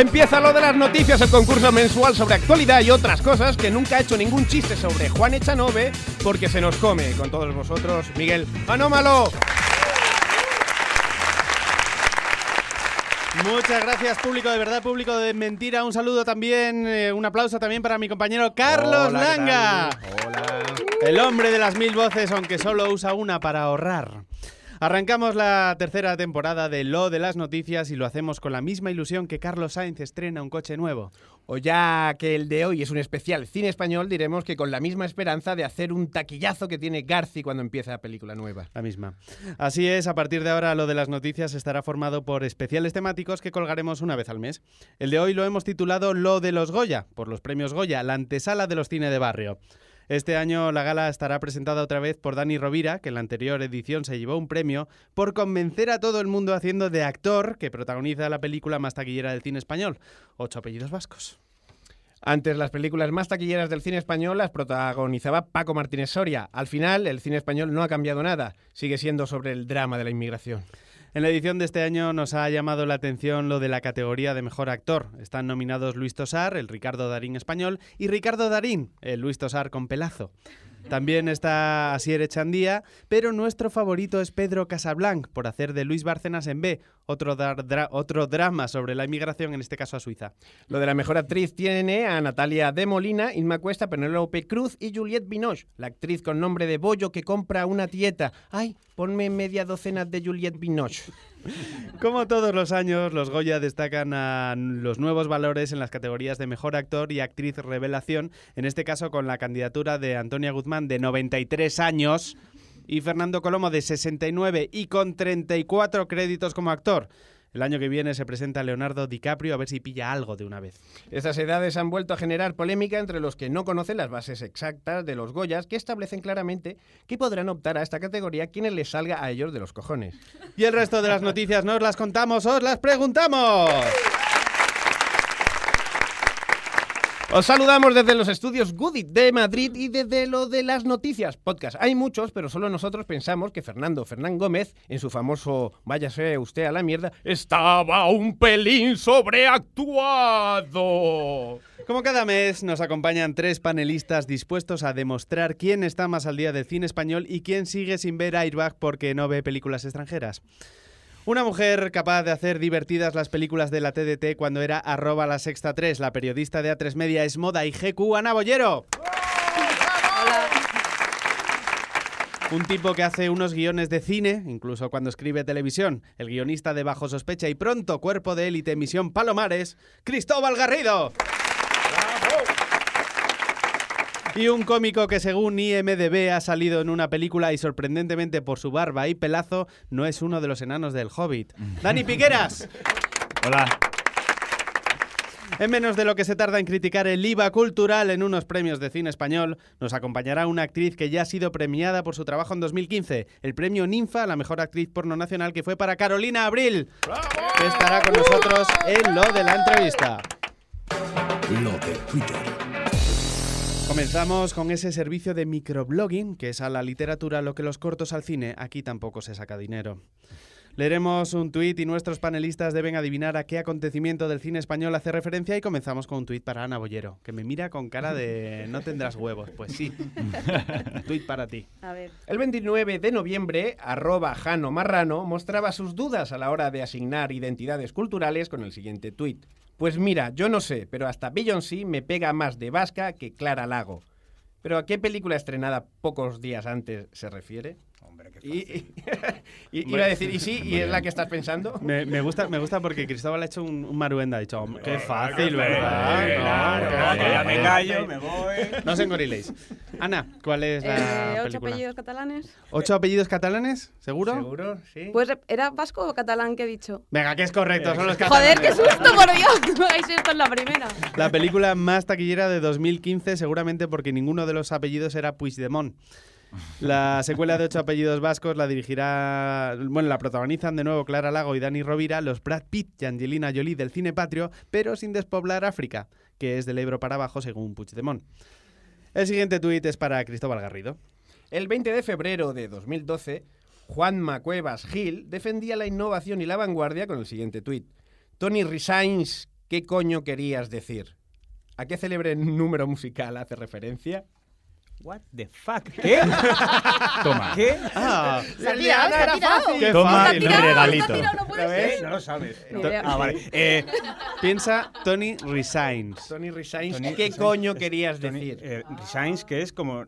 Empieza lo de las noticias, el concurso mensual sobre actualidad y otras cosas que nunca ha hecho ningún chiste sobre Juan Echanove porque se nos come. Con todos vosotros, Miguel Anómalo. Muchas gracias, público de verdad, público de mentira. Un saludo también, eh, un aplauso también para mi compañero Carlos Hola, ¿qué Langa. Hola. El hombre de las mil voces, aunque solo usa una para ahorrar. Arrancamos la tercera temporada de Lo de las Noticias y lo hacemos con la misma ilusión que Carlos Sainz estrena un coche nuevo. O ya que el de hoy es un especial cine español, diremos que con la misma esperanza de hacer un taquillazo que tiene Garci cuando empieza la película nueva. La misma. Así es, a partir de ahora lo de las noticias estará formado por especiales temáticos que colgaremos una vez al mes. El de hoy lo hemos titulado Lo de los Goya, por los premios Goya, la antesala de los cine de barrio. Este año la gala estará presentada otra vez por Dani Rovira, que en la anterior edición se llevó un premio por convencer a todo el mundo haciendo de actor que protagoniza la película más taquillera del cine español, Ocho apellidos vascos. Antes las películas más taquilleras del cine español las protagonizaba Paco Martínez Soria. Al final, el cine español no ha cambiado nada, sigue siendo sobre el drama de la inmigración. En la edición de este año nos ha llamado la atención lo de la categoría de mejor actor. Están nominados Luis Tosar, el Ricardo Darín español, y Ricardo Darín, el Luis Tosar con pelazo. También está Asier Echandía, pero nuestro favorito es Pedro Casablanc, por hacer de Luis Bárcenas en B, otro, drama sobre la inmigración, en este caso a Suiza. Lo de la mejor actriz tiene a Natalia de Molina, Inma Cuesta, Penélope Cruz y Juliette Binoche, la actriz con nombre de bollo que compra una tieta. Ay, ponme media docena de Juliette Binoche. Como todos los años, los Goya destacan a los nuevos valores en las categorías de mejor actor y actriz revelación, en este caso con la candidatura de Antonia Guzmán de 93 años y Fernando Colomo de 69 y con 34 créditos como actor. El año que viene se presenta Leonardo DiCaprio a ver si pilla algo de una vez. Estas edades han vuelto a generar polémica entre los que no conocen las bases exactas de los Goyas, que establecen claramente que podrán optar a esta categoría quienes les salga a ellos de los cojones. Y el resto de las noticias no os las contamos, os las preguntamos. Os saludamos desde los estudios Goodit de Madrid y desde lo de las noticias podcast. Hay muchos, pero solo nosotros pensamos que Fernando Fernán Gómez, en su famoso Váyase usted a la mierda, estaba un pelín sobreactuado. Como cada mes, nos acompañan tres panelistas dispuestos a demostrar quién está más al día del cine español y quién sigue sin ver Airbag porque no ve películas extranjeras. Una mujer capaz de hacer divertidas las películas de la TDT cuando era arroba la sexta 3, la periodista de A3 Media es Moda y GQ, Ana Bollero. Un tipo que hace unos guiones de cine, incluso cuando escribe televisión. El guionista de Bajo Sospecha y pronto cuerpo de élite Misión Palomares, Cristóbal Garrido. Y un cómico que según IMDB ha salido en una película y sorprendentemente por su barba y pelazo no es uno de los enanos del Hobbit. Dani Piqueras. Hola. En menos de lo que se tarda en criticar el IVA cultural en unos premios de cine español, nos acompañará una actriz que ya ha sido premiada por su trabajo en 2015, el premio Ninfa a la mejor actriz porno nacional que fue para Carolina Abril, que estará con nosotros en lo de la entrevista. Lo de Twitter. Comenzamos con ese servicio de microblogging, que es a la literatura lo que los cortos al cine, aquí tampoco se saca dinero. Leeremos un tuit y nuestros panelistas deben adivinar a qué acontecimiento del cine español hace referencia y comenzamos con un tuit para Ana Bollero, que me mira con cara de no tendrás huevos. Pues sí, tuit para ti. A ver. El 29 de noviembre, arroba Jano Marrano mostraba sus dudas a la hora de asignar identidades culturales con el siguiente tuit. Pues mira, yo no sé, pero hasta Beyoncé me pega más de vasca que Clara Lago. ¿Pero a qué película estrenada pocos días antes se refiere? Hombre, qué Y, fácil. y- y- iba a decir, ¿y sí? ¿Y es la que estás pensando? Me, me gusta, me gusta porque Cristóbal ha hecho un, un maruenda, ha dicho, "Hombre, qué fácil, ¿verdad? claro, No, claro, qué ya me fácil". callo, me voy. No os engoriléis. Ana, ¿cuál es la Eh, ocho película? apellidos catalanes. ¿Ocho apellidos catalanes? ¿Seguro? ¿Seguro? Sí. Pues ¿era vasco o catalán que he dicho? Venga, que es correcto, son los catalanes. Joder, qué susto, por Dios. No hagáis esto en la primera. La película más taquillera de 2015, seguramente porque ninguno de los apellidos era Puigdemont. La secuela de Ocho apellidos vascos la dirigirá, bueno, la protagonizan de nuevo Clara Lago y Dani Rovira, los Brad Pitt y Angelina Jolie del cine patrio, pero sin despoblar África, que es del Ebro para abajo según Puigdemont. El siguiente tuit es para Cristóbal Garrido. El 20 de febrero de 2012, Juan Macuevas Gil defendía la innovación y la vanguardia con el siguiente tuit. Tony resigns ¿qué coño querías decir? ¿A qué célebre número musical hace referencia? What the fuck? ¿Qué? Toma. ¿Qué? Ah, Se ha tirado, se ha tirado. qué Toma Se ha tirado, regalito. se ha tirado, no puede ¿Lo ser. No lo sabes. Ah, vale. Eh, Piensa Tony Resigns. Tony Resigns, Tony ¿qué Resigns, coño querías Tony, decir? eh, Resigns, que es como.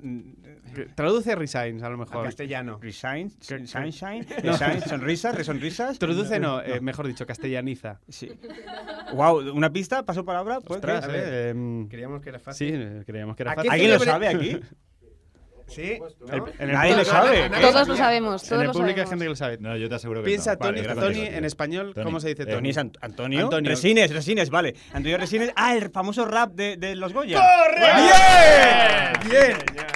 Traduce Resigns, a lo A mejor. castellano. Resigns, sunshine, resigns, sonrisas, resonrisas. Traduce no, eh, mejor dicho, castellaniza. Sí. Wow, ¿una pista? ¿Paso palabra? ¿Puede Ostras, que- a ver. eh, em, Creíamos que era sí, fácil. eh, creíamos que era ¿A qué fácil. ¿Alguien lo sabe aquí? ¿Sí? ¿no? El- en el Nadie lo sabe. Todos lo sabemos, En todos el lo público hay gente que lo sabe. No, yo te aseguro que Piensa no. Vale, Tony, gracias, Tony en español, Tony. ¿cómo se dice Eh, Tony? Tony es Ant- Antonio. Antonio. Resines, Resines, vale. Antonio Resines. Ah, el famoso rap de, de los Goya. ¡Correcto! ¡Bien! Hostia,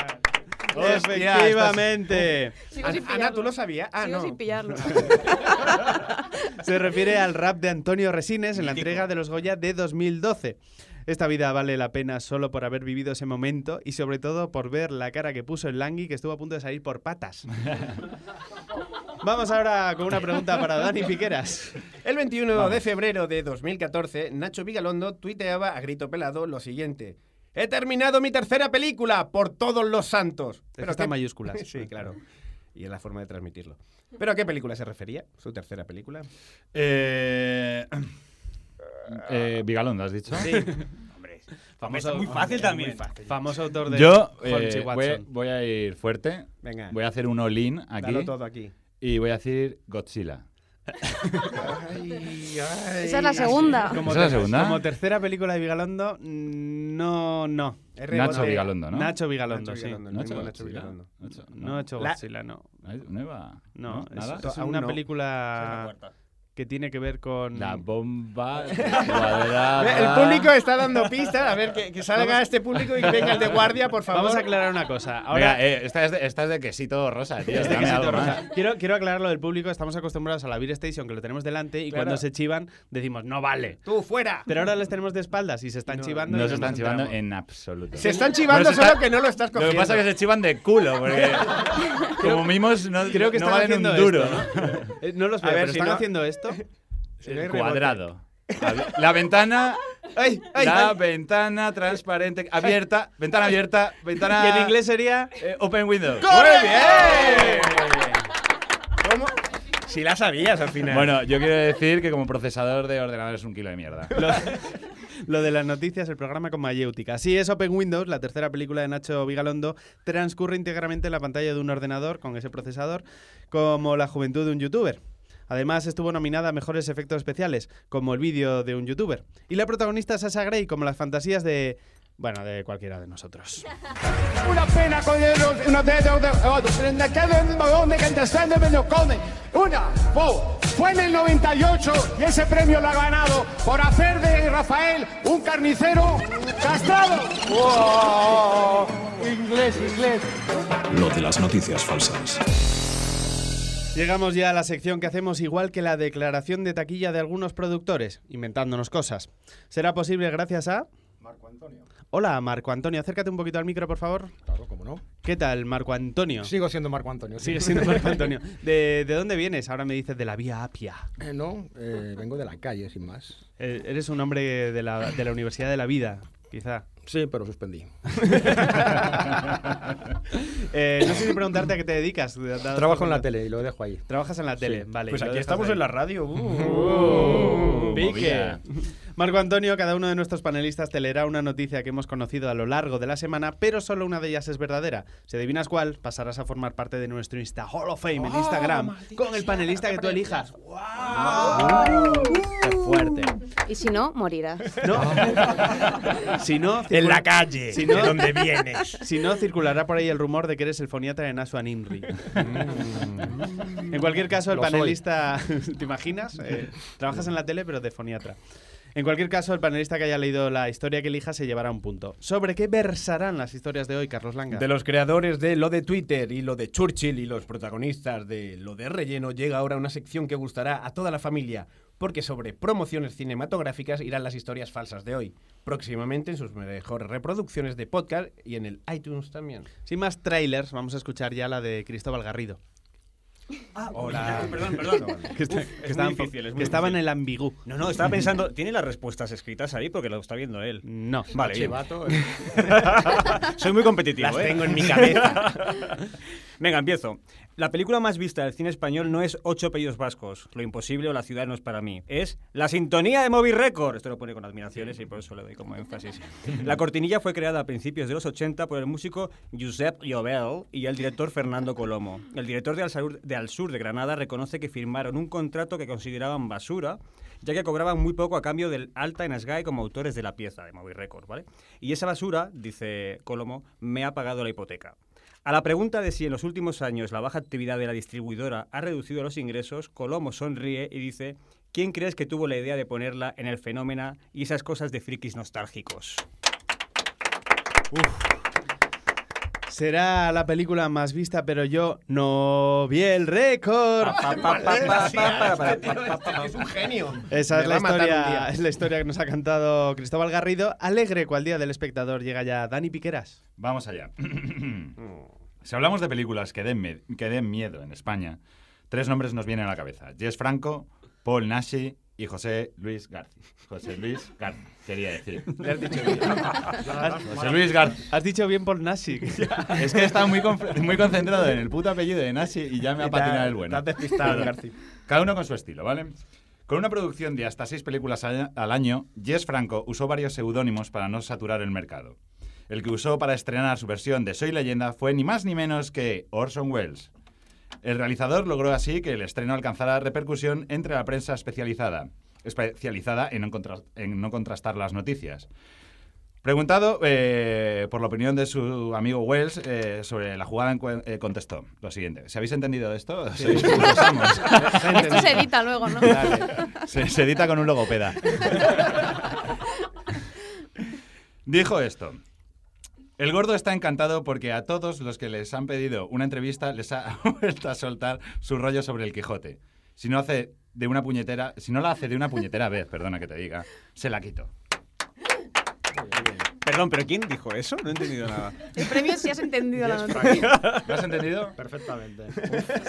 Efectivamente. Sigo sin Ana. ¿tú lo sabías? Ah, Sigo no. sin pillarlo. Se refiere al rap de Antonio Resines en la entrega de los Goya de 2012. Esta vida vale la pena solo por haber vivido ese momento y sobre todo por ver la cara que puso el Langui que estuvo a punto de salir por patas. Vamos ahora con una pregunta para Dani Piqueras. El 21 de febrero de 2014, Nacho Vigalondo tuiteaba a grito pelado lo siguiente. He terminado mi tercera película por todos los santos. Pero está en mayúsculas. sí, claro. Y es la forma de transmitirlo. ¿Pero a qué película se refería? ¿Su tercera película? Eh, eh, Vigalondo, ¿has dicho? Sí. Hombre, Famoso- es muy fácil también. muy fácil. Famoso autor de Yo eh, voy, a ir fuerte. Venga, Voy a hacer un all-in aquí. dalo todo aquí. Y voy a decir Godzilla. Esa es la segunda. Como, ¿Esa es la segunda? como tercera película de Vigalondo, no, no. Nacho. Vigalondo, ¿no? Nacho Vigalondo, Nacho sí. Vigalondo, ¿No ha mismo hecho Nacho Godzilla? Vigalondo. ¿No ha hecho- Godzilla, no. ¿No iba? No, es, ¿Nada? es Aún una no. Que tiene que ver con... La bomba cuadrada. El público está dando pistas. A ver, que, que salga este público y venga el de guardia, por favor. Vamos a aclarar una cosa. Ahora, Venga, eh, esta, es de, esta es de quesito rosa, tío. Este dame quesito algo rosa. más. Quiero, quiero aclarar lo del público. Estamos acostumbrados a la Beer Station, que lo tenemos delante, y Claro. cuando se chivan, decimos, no vale. Tú, fuera. Pero ahora les tenemos de espaldas y se están No, chivando. y No se están chivando enteramos. en absoluto. Se están chivando No se está- solo que no lo estás Lo cogiendo. que pasa es que se chivan de culo, porque como mimos no, Creo que no están valen haciendo un duro. esto, ¿no? Eh, no los A veo, ver, pero si están no- haciendo esto. El cuadrado. La ventana, ¡Ay, ay, la ay! ventana transparente, abierta, ventana abierta, ventana. Que en inglés sería... eh, open window. ¡Muy bien! ¿Cómo? Si la sabías al final. Bueno, yo quiero decir que como procesador de ordenador es un kilo de mierda. Lo, lo de las noticias, el programa con mayéutica. Así es, Open Windows, la tercera película de Nacho Vigalondo, transcurre íntegramente en la pantalla de un ordenador con ese procesador, como la juventud de un youtuber. Además, estuvo nominada a mejores efectos especiales, como el vídeo de un youtuber. Y la protagonista es Sasha Grey, como las fantasías de. Bueno, de cualquiera de nosotros. Una pena con ellos, una de ellos, de otros. En aquel donde que descende me lo come. Una, fue, fue en el 98 y ese premio lo ha ganado por hacer de Rafael un carnicero castrado. ¡Wow! Inglés, inglés. Lo de las noticias falsas. Llegamos ya a la sección que hacemos igual que la declaración de taquilla de algunos productores, inventándonos cosas. ¿Será posible gracias a...? Marco Antonio. Hola, Marco Antonio, acércate un poquito al micro, por favor. Claro, cómo no. ¿Qué tal, Marco Antonio? Sigo siendo Marco Antonio. sí. Sigue siendo Marco Antonio. ¿De, de dónde vienes? Ahora me dices de la Vía Apia. Eh, no, eh, vengo de la calle, sin más. Eh, eres un hombre de la, de la Universidad de la Vida, quizá. Sí, pero suspendí. Eh, no sé si preguntarte a qué te dedicas. Trabajo en la tele y lo dejo ahí. Trabajas en la tele, Sí. vale. Pues aquí estamos ahí. en la radio. Uh. Uh, pique. Marco Antonio, cada uno de nuestros panelistas te leerá una noticia que hemos conocido a lo largo de la semana, pero solo una de ellas es verdadera. Si adivinas cuál, pasarás a formar parte de nuestro Insta Hall of Fame en Instagram con el panelista que tú elijas. ¡Wow! ¡Qué fuerte! Y si no, morirás. No. si no, En la calle, Si no- de donde vienes. Si no, circulará por ahí el rumor de que eres el foniatra de Nasua Nimri. en cualquier caso, el Lo soy. panelista. ¿Te imaginas? Eh, trabajas en la tele, pero de foniatra. En cualquier caso, el panelista que haya leído la historia que elija se llevará un punto. ¿Sobre qué versarán las historias de hoy, Carlos Langa? De los creadores de lo de Twitter y lo de Churchill y los protagonistas de lo de relleno, llega ahora una sección que gustará a toda la familia, porque sobre promociones cinematográficas irán las historias falsas de hoy, próximamente en sus mejores reproducciones de podcast y en el iTunes también. Sin más trailers, vamos a escuchar ya la de Cristóbal Garrido. Hola. Perdón, perdón. Que, está- Uf, que es estaba, muy difícil, es que muy estaba en difícil. el ambigú. No, no, estaba pensando. ¿Tiene las respuestas escritas ahí? Porque lo está viendo él. No. Vale, bien. Chivato. Soy muy competitivo, Las ¿eh? tengo en mi cabeza. Venga, empiezo. La película más vista del cine español no es Ocho apellidos vascos, Lo imposible o La ciudad no es para mí. Es La sintonía de Movie Record. Esto lo pone con admiraciones y por eso le doy como énfasis. La cortinilla fue creada a principios de los 80 por el músico Josep Llobel y el director Fernando Colomo. El director de Al, Sur, de Granada reconoce que firmaron un contrato que consideraban basura, ya que cobraban muy poco a cambio del alta en Sky como autores de la pieza de Movie Record, ¿vale? Y esa basura, dice Colomo, me ha pagado la hipoteca. A la pregunta de si en los últimos años la baja actividad de la distribuidora ha reducido los ingresos, Colomo sonríe y dice, ¿quién crees que tuvo la idea de ponerla en el fenómeno y esas cosas de frikis nostálgicos? Será la película más vista, pero yo no vi el récord. es un genio. Esa es la, historia, es la historia que nos ha cantado Cristóbal Garrido. Alegre cual día del espectador llega ya Dani Piqueras. Vamos allá. Si hablamos de películas que den, que den miedo en España, tres nombres nos vienen a la cabeza. Jess Franco, Paul Nashi y José Luis García. José Luis García, quería decir. José Luis García. Has dicho bien por Nasi. Es que estaba muy, muy concentrado en el puto apellido de Nashi y ya me ha patinado el bueno. Has despistado, García. Cada uno con su estilo, ¿vale? Con una producción de hasta seis películas al al año, Jess Franco usó varios seudónimos para no saturar el mercado. El que usó para estrenar su versión de Soy Leyenda fue ni más ni menos que Orson Welles. El realizador logró así que el estreno alcanzara repercusión entre la prensa especializada, especializada en no, contra- en no contrastar las noticias. Preguntado eh, por la opinión de su amigo Wells eh, sobre la jugada, eh, contestó lo siguiente. ¿Se habéis entendido de esto? Esto se edita luego, ¿no? Se, se edita con un logopeda. Dijo esto. El gordo está encantado porque a todos los que les han pedido una entrevista les ha vuelto a soltar su rollo sobre el Quijote. Si no hace de una puñetera, si no la hace de una puñetera vez, perdona que te diga, se la quito. Perdón, ¿pero quién dijo eso? No he entendido nada. El premio si has entendido la noticia. ¿Lo has entendido? Perfectamente.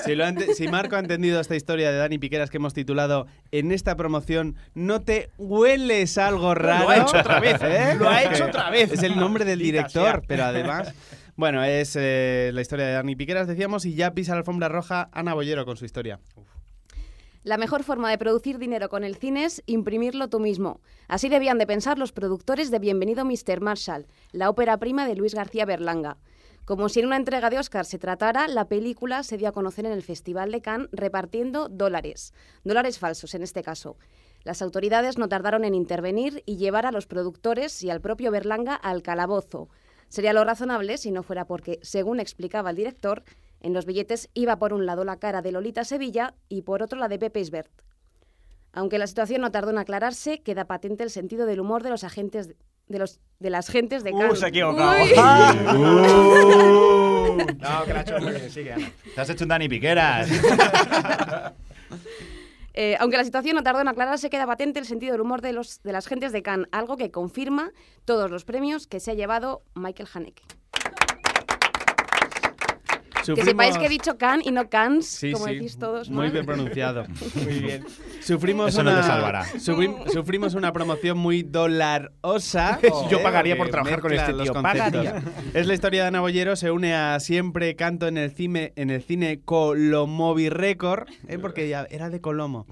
Si, lo ha ente- si Marco ha entendido esta historia de Dani Piqueras que hemos titulado En esta promoción, ¿no te hueles algo raro? ha hecho otra vez, ¿Eh? lo ha hecho otra vez. Es el nombre del director, pero además... Bueno, es eh, la historia de Dani Piqueras, decíamos, y ya pisa la alfombra roja Ana Bollero con su historia. La mejor forma de producir dinero con el cine es imprimirlo tú mismo. Así debían de pensar los productores de Bienvenido Mr. Marshall, la ópera prima de Luis García Berlanga. Como si en una entrega de Oscar se tratara, la película se dio a conocer en el Festival de Cannes repartiendo dólares, dólares falsos en este caso. Las autoridades no tardaron en intervenir y llevar a los productores y al propio Berlanga al calabozo. Sería lo razonable si no fuera porque, según explicaba el director, en los billetes iba por un lado la cara de Lolita Sevilla y por otro la de Pepe Isbert. Aunque la situación no tardó en aclararse, queda patente el sentido del humor de los agentes de los de las gentes de Uh, Cannes. se ha equivocado. Uy. No, que la ha hecho muy bien. Sigue, Ana. Te has hecho un Dani Piqueras. Eh, aunque la situación no tardó en aclararse, queda patente el sentido del humor de, los, de las gentes de Cannes, algo que confirma todos los premios que se ha llevado Michael Haneke. Que sepáis que he dicho Cannes y no Cannes, Sí, como sí, decís todos. Muy ¿no? bien pronunciado. muy bien. Sufrimos Eso no una, te salvará. sufri- sufrimos una promoción muy dolarosa. Yo pagaría por trabajar con este los tío, pagaría. Es la historia de Ana Bollero, se une a Siempre Canto en el cine, en el cine Colomovi Record, eh, porque ya era de Colomo.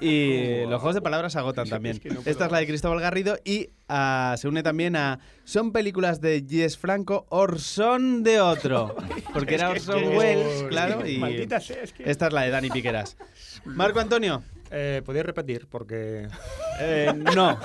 Y los juegos de palabras se agotan también. Esta es la de Cristóbal Garrido y ah, se une también a Son películas de Jess Franco, Orson de otro. Porque era Orson Welles, claro. Y Maldita sea, es que... esta es la de Dani Piqueras. Marco Antonio. Eh, ¿Podéis repetir? Porque Eh, no.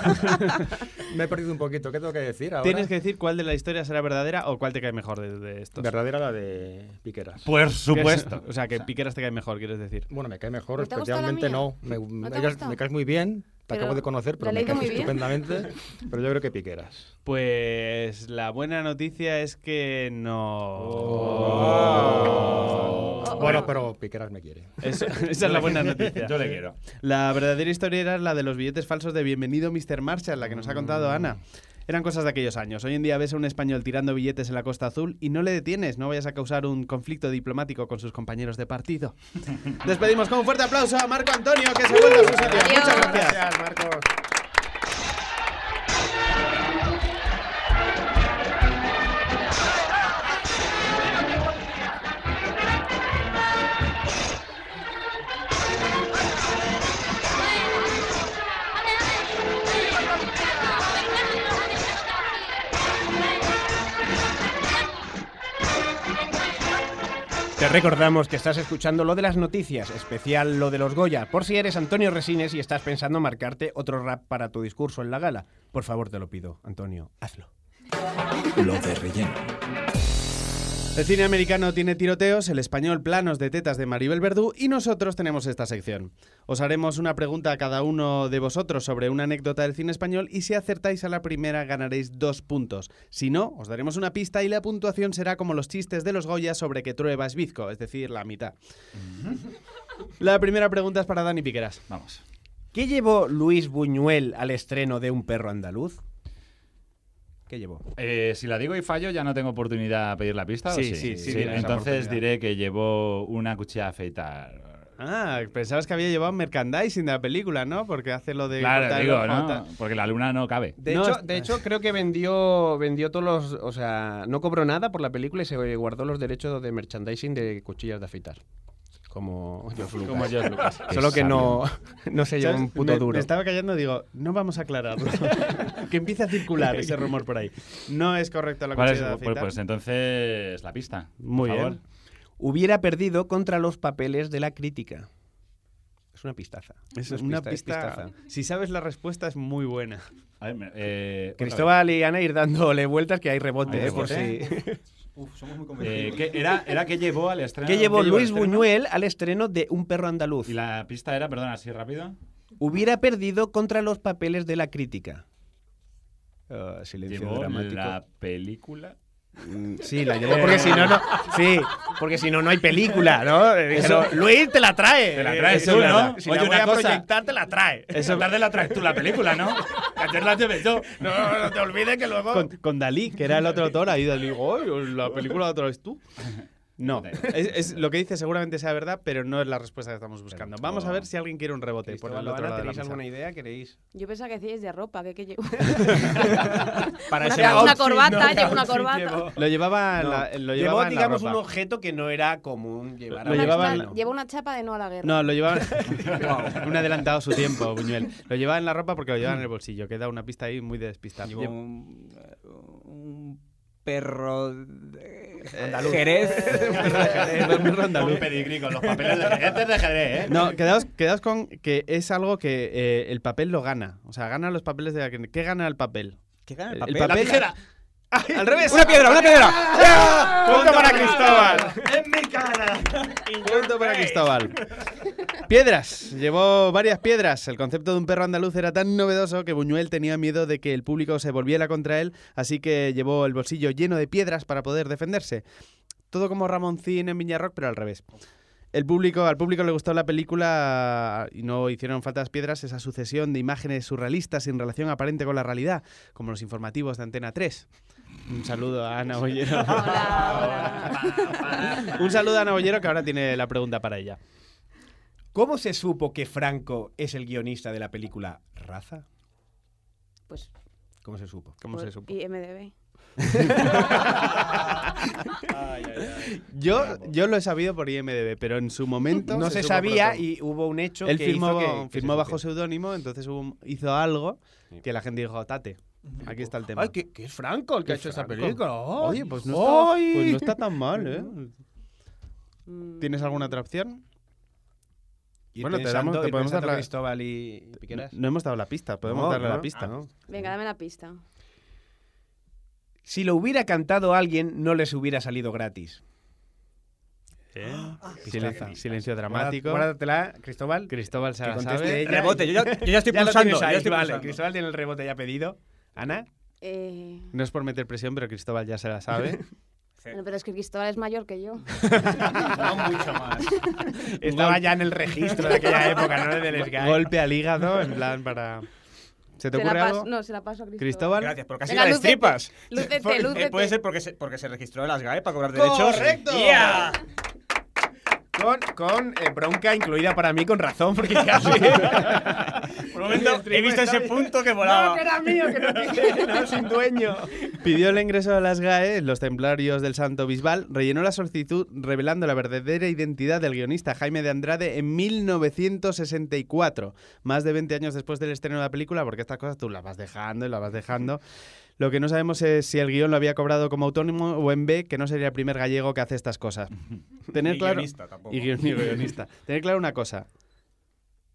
me he perdido un poquito. ¿Qué tengo que decir ahora? Tienes que decir cuál de la historia será verdadera o cuál te cae mejor de, de estos. Verdadera la de Piqueras. Por supuesto. O sea, que Piqueras te cae mejor, quieres decir. Bueno, me cae mejor, ¿No te ha gustado la especialmente no. Me, caes, gustado? me caes muy bien, te Pero acabo de conocer, pero me caes estupendamente. pero yo creo que Piqueras. Pues la buena noticia es que no. Oh. Bueno, pero Piqueras me quiere. Eso- esa es la buena noticia. Yo le quiero. La verdadera historia era la de los billetes falsos de Bienvenido Mr. Marshall, la que nos ha contado Ana. Eran cosas de aquellos años. Hoy en día ves a un español tirando billetes en la Costa Azul y no le detienes, no vayas a causar un conflicto diplomático con sus compañeros de partido. Despedimos con un fuerte aplauso a Marco Antonio, que se vuelve a su sitio. Muchas gracias. Gracias, Marcos. Recordamos que estás escuchando lo de las noticias, especial lo de los Goya, por si eres Antonio Resines y estás pensando marcarte otro rap para tu discurso en la gala. Por favor, te lo pido, Antonio, hazlo. Lo de relleno. El cine americano tiene tiroteos, el español planos de tetas de Maribel Verdú y nosotros tenemos esta sección. Os haremos una pregunta a cada uno de vosotros sobre una anécdota del cine español y si acertáis a la primera ganaréis dos puntos. Si no, os daremos una pista y la puntuación será como los chistes de los Goya sobre que trueba es bizco, es decir, la mitad. La primera pregunta es para Dani Piqueras. Vamos. ¿Qué llevó Luis Buñuel al estreno de Un perro andaluz? ¿Qué llevó? Eh, si la digo y fallo, ¿ya no tengo oportunidad de pedir la pista? o Sí, sí, sí, Entonces diré que llevó una cuchilla a afeitar. Ah, pensabas que había llevado merchandising de la película, ¿no? Porque hace lo de... Claro, digo, ¿no? Porque la luna no cabe. De, No, hecho, es- de hecho, creo que vendió, vendió todos los. O sea, no cobró nada por la película y se guardó los derechos de merchandising de cuchillas de afeitar. Como George Lucas. Como George Lucas. Solo que no, no se llevó ¿Sabes? un puto me, duro. me estaba callando, digo, no vamos a aclararlo. que empiece a circular ese rumor por ahí. No es correcto la ¿Cuál es? de Pues, pues entonces la pista. por Muy favor. bien. Hubiera perdido contra los papeles de la crítica. Es una pistaza. Es una pista, pistaza. Si sabes la respuesta es muy buena. A ver, me- eh, Cristóbal y Ana ir dándole vueltas que hay rebote, Hay eh, por si. Uf, somos muy. Eh, ¿qué era, era que llevó al estreno. ¿Qué llevó ¿Qué Luis al? Buñuel al estreno de Un perro andaluz? Y la pista era, perdona, así rápido. Hubiera perdido contra los papeles de la crítica. Ah, silencio Llevó dramático. la película. Mm, Sí, la llevó porque si no, no. Sí, porque si no, no hay película, ¿no? Dijeron, Luis te la trae. Te la traes Eso tú, ¿no? Si Oye, la voy a cosa. proyectar, te la trae. Eso tarde la traes tú la película, ¿no? Que ayer la llevé yo. No, no, no te olvides que luego. Con, con Dalí, que era el otro autor, ahí Dalí, digo, "Ay, la película la otra vez tú. No, es, es- lo que dice seguramente sea verdad, pero no es la respuesta que estamos buscando. Vamos a ver si alguien quiere un rebote por el otro lado de la ¿Tenéis alguna idea? ¿Queréis? Yo pensaba que decíais de ropa, que qué llevo. Para Una- ese una outfit, corbata, ¿no? llevo una corbata. Lo llevaba, en No. la, lo llevaba en la digamos, ropa. un objeto que no era común llevar. Lo a Una- llevaba una- llevo una chapa de no a la guerra. No, lo llevaba. un adelantado a su tiempo, Buñuel. Lo llevaba en la ropa porque lo llevaba en el bolsillo. Queda una pista ahí muy de despista. Llevó Lle- un, un perro de Andaluz. Jerez. Un pedigrí con los papeles de Jerez de ajedrez, ¿eh? No, quedaos, quedaos con que es algo que eh, el papel lo gana. O sea, gana los papeles de la que. ¿Qué gana el papel? ¿Qué gana El el papel- papel? La tijera. ¡Al revés! ¡Una piedra, una piedra! ¡Punto para Cristóbal! ¡En mi cara! Punto para Cristóbal. Piedras. Llevó varias piedras. El concepto de un perro andaluz era tan novedoso que Buñuel tenía miedo de que el público se volviera contra él, así que llevó el bolsillo lleno de piedras para poder defenderse. Todo como Ramoncín en Viña Rock, pero al revés. El público, al público le gustó la película y no hicieron falta las piedras, esa sucesión de imágenes surrealistas sin relación aparente con la realidad, como los informativos de Antena 3. Un saludo a Ana Bollero. Hola, hola. Un saludo a Ana Bollero que ahora tiene la pregunta para ella. ¿Cómo se supo que Franco es el guionista de la película Raza? Pues, ¿Cómo se supo? ¿Cómo se supo? IMDB. Yo, yo lo he sabido por IMDB, pero en su momento. No se, sabía y hubo un hecho Él que firmó, hizo que, que se firmó bajo seudónimo, entonces hubo- hizo algo que la gente dijo, tate, aquí está el tema. Ay, que, que es Franco el que ha hecho Franco. película. Ay, Oye, pues no, está, pues no está tan mal, ¿eh? Mm, ¿Tienes alguna otra opción? Y Bueno, te damos- te y podemos dar la- Cristóbal y Piqueras. No hemos dado la pista, podemos No, darle no, la pista. ah, no. Venga, dame la pista. Si lo hubiera cantado alguien, no les hubiera salido gratis. ¿Eh? Pistaza. Silen- silencio dramático. Guárdatela, Cristóbal. Cristóbal se la sabe. Rebote, yo ya, yo ya estoy Ya pulsando. ahí, ya estoy vale. pulsando. Cristóbal tiene el rebote ya pedido. Ana. Eh, No es por meter presión, pero Cristóbal ya se la sabe. bueno, pero es que Cristóbal es mayor que yo. No mucho más. Estaba ya en el registro de aquella época, ¿no? Del Sky. Golpe al hígado, en plan para... ¿Se te Se la ocurre algo? No, se la paso a Cristóbal. Cristóbal. Gracias, por casi Venga, la lúcete, destripas. lúcete, eh. Puede ser porque se, porque se registró en las GAE para cobrar derechos. ¡Correcto! ¡Ya! Con, con eh, bronca incluida para mí con razón, porque casi. Por un momento he visto ese punto que No, volaba. que era mío, que no, que no, sin dueño. Pidió el ingreso a las GAE, los templarios del Santo Bisbal, rellenó la solicitud revelando la verdadera identidad del guionista Jaime de Andrade en 1964, más de 20 años después del estreno de la película, porque estas cosas tú las vas dejando y las vas dejando. Lo que no sabemos es si el guion lo había cobrado como autónomo o en B, que no sería el primer gallego que hace estas cosas. Tener Y claro... guionista tampoco. Y guion- y guionista. Tener claro una cosa.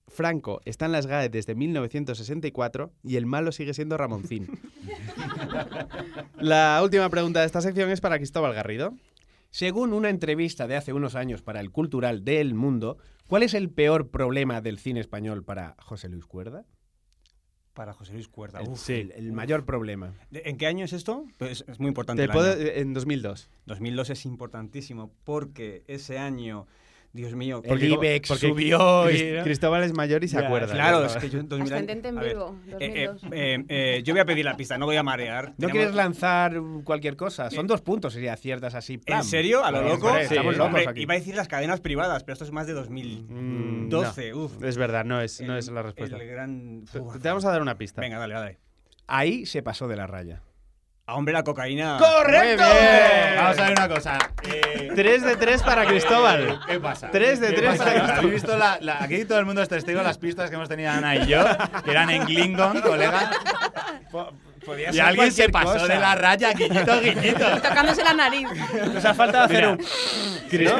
Franco está en las GAE desde 1964 y el malo sigue siendo Ramoncín. La última pregunta de esta sección es para Cristóbal Garrido. Según una entrevista de hace unos años para el Cultural del Mundo, ¿cuál es el peor problema del cine español para José Luis Cuerda? Para José Luis Cuerda. El, uf. el- el mayor problema. ¿De- ¿En qué año es esto? Pues es muy importante. Te el puedo- año. en 2002. 2002 es importantísimo porque ese año, Dios mío, El IBEX subió Cris- y... ¿no? Cristóbal es mayor y se Ya, acuerda. Claro, es que yo en 2000 años- Ascendente en Vigo, eh, eh, 2002. eh, eh, yo voy a pedir la pista, no voy a marear. ¿No Tenemos- quieres lanzar cualquier cosa? Son dos puntos, sería ciertas así. plam. ¿En serio? ¿A lo loco? hombre, Estamos Sí. locos Hombre, aquí. Iba a decir las cadenas privadas, pero esto es más de Mm, 2012. no. uf. Es verdad, no es, no es la respuesta. El gran... Te vamos a dar una pista. Venga, dale, dale. Ahí se pasó de la raya. Ah, hombre, la cocaína. ¡Correcto! Muy bien. Vamos a ver una cosa. Eh, 3 de 3 para Cristóbal. ¿Qué pasa? Tres de ¿Qué tres pasa? para Cristóbal. ¿Habéis visto la, la- aquí todo el mundo es testigo de las pistas que hemos tenido Ana y yo, que eran en Klingon, colega. Podía Y ser alguien se pasó cosa. de la raya, guiñito, guiñito. Tocándose la nariz. Nos ha faltado hacer Mira. un...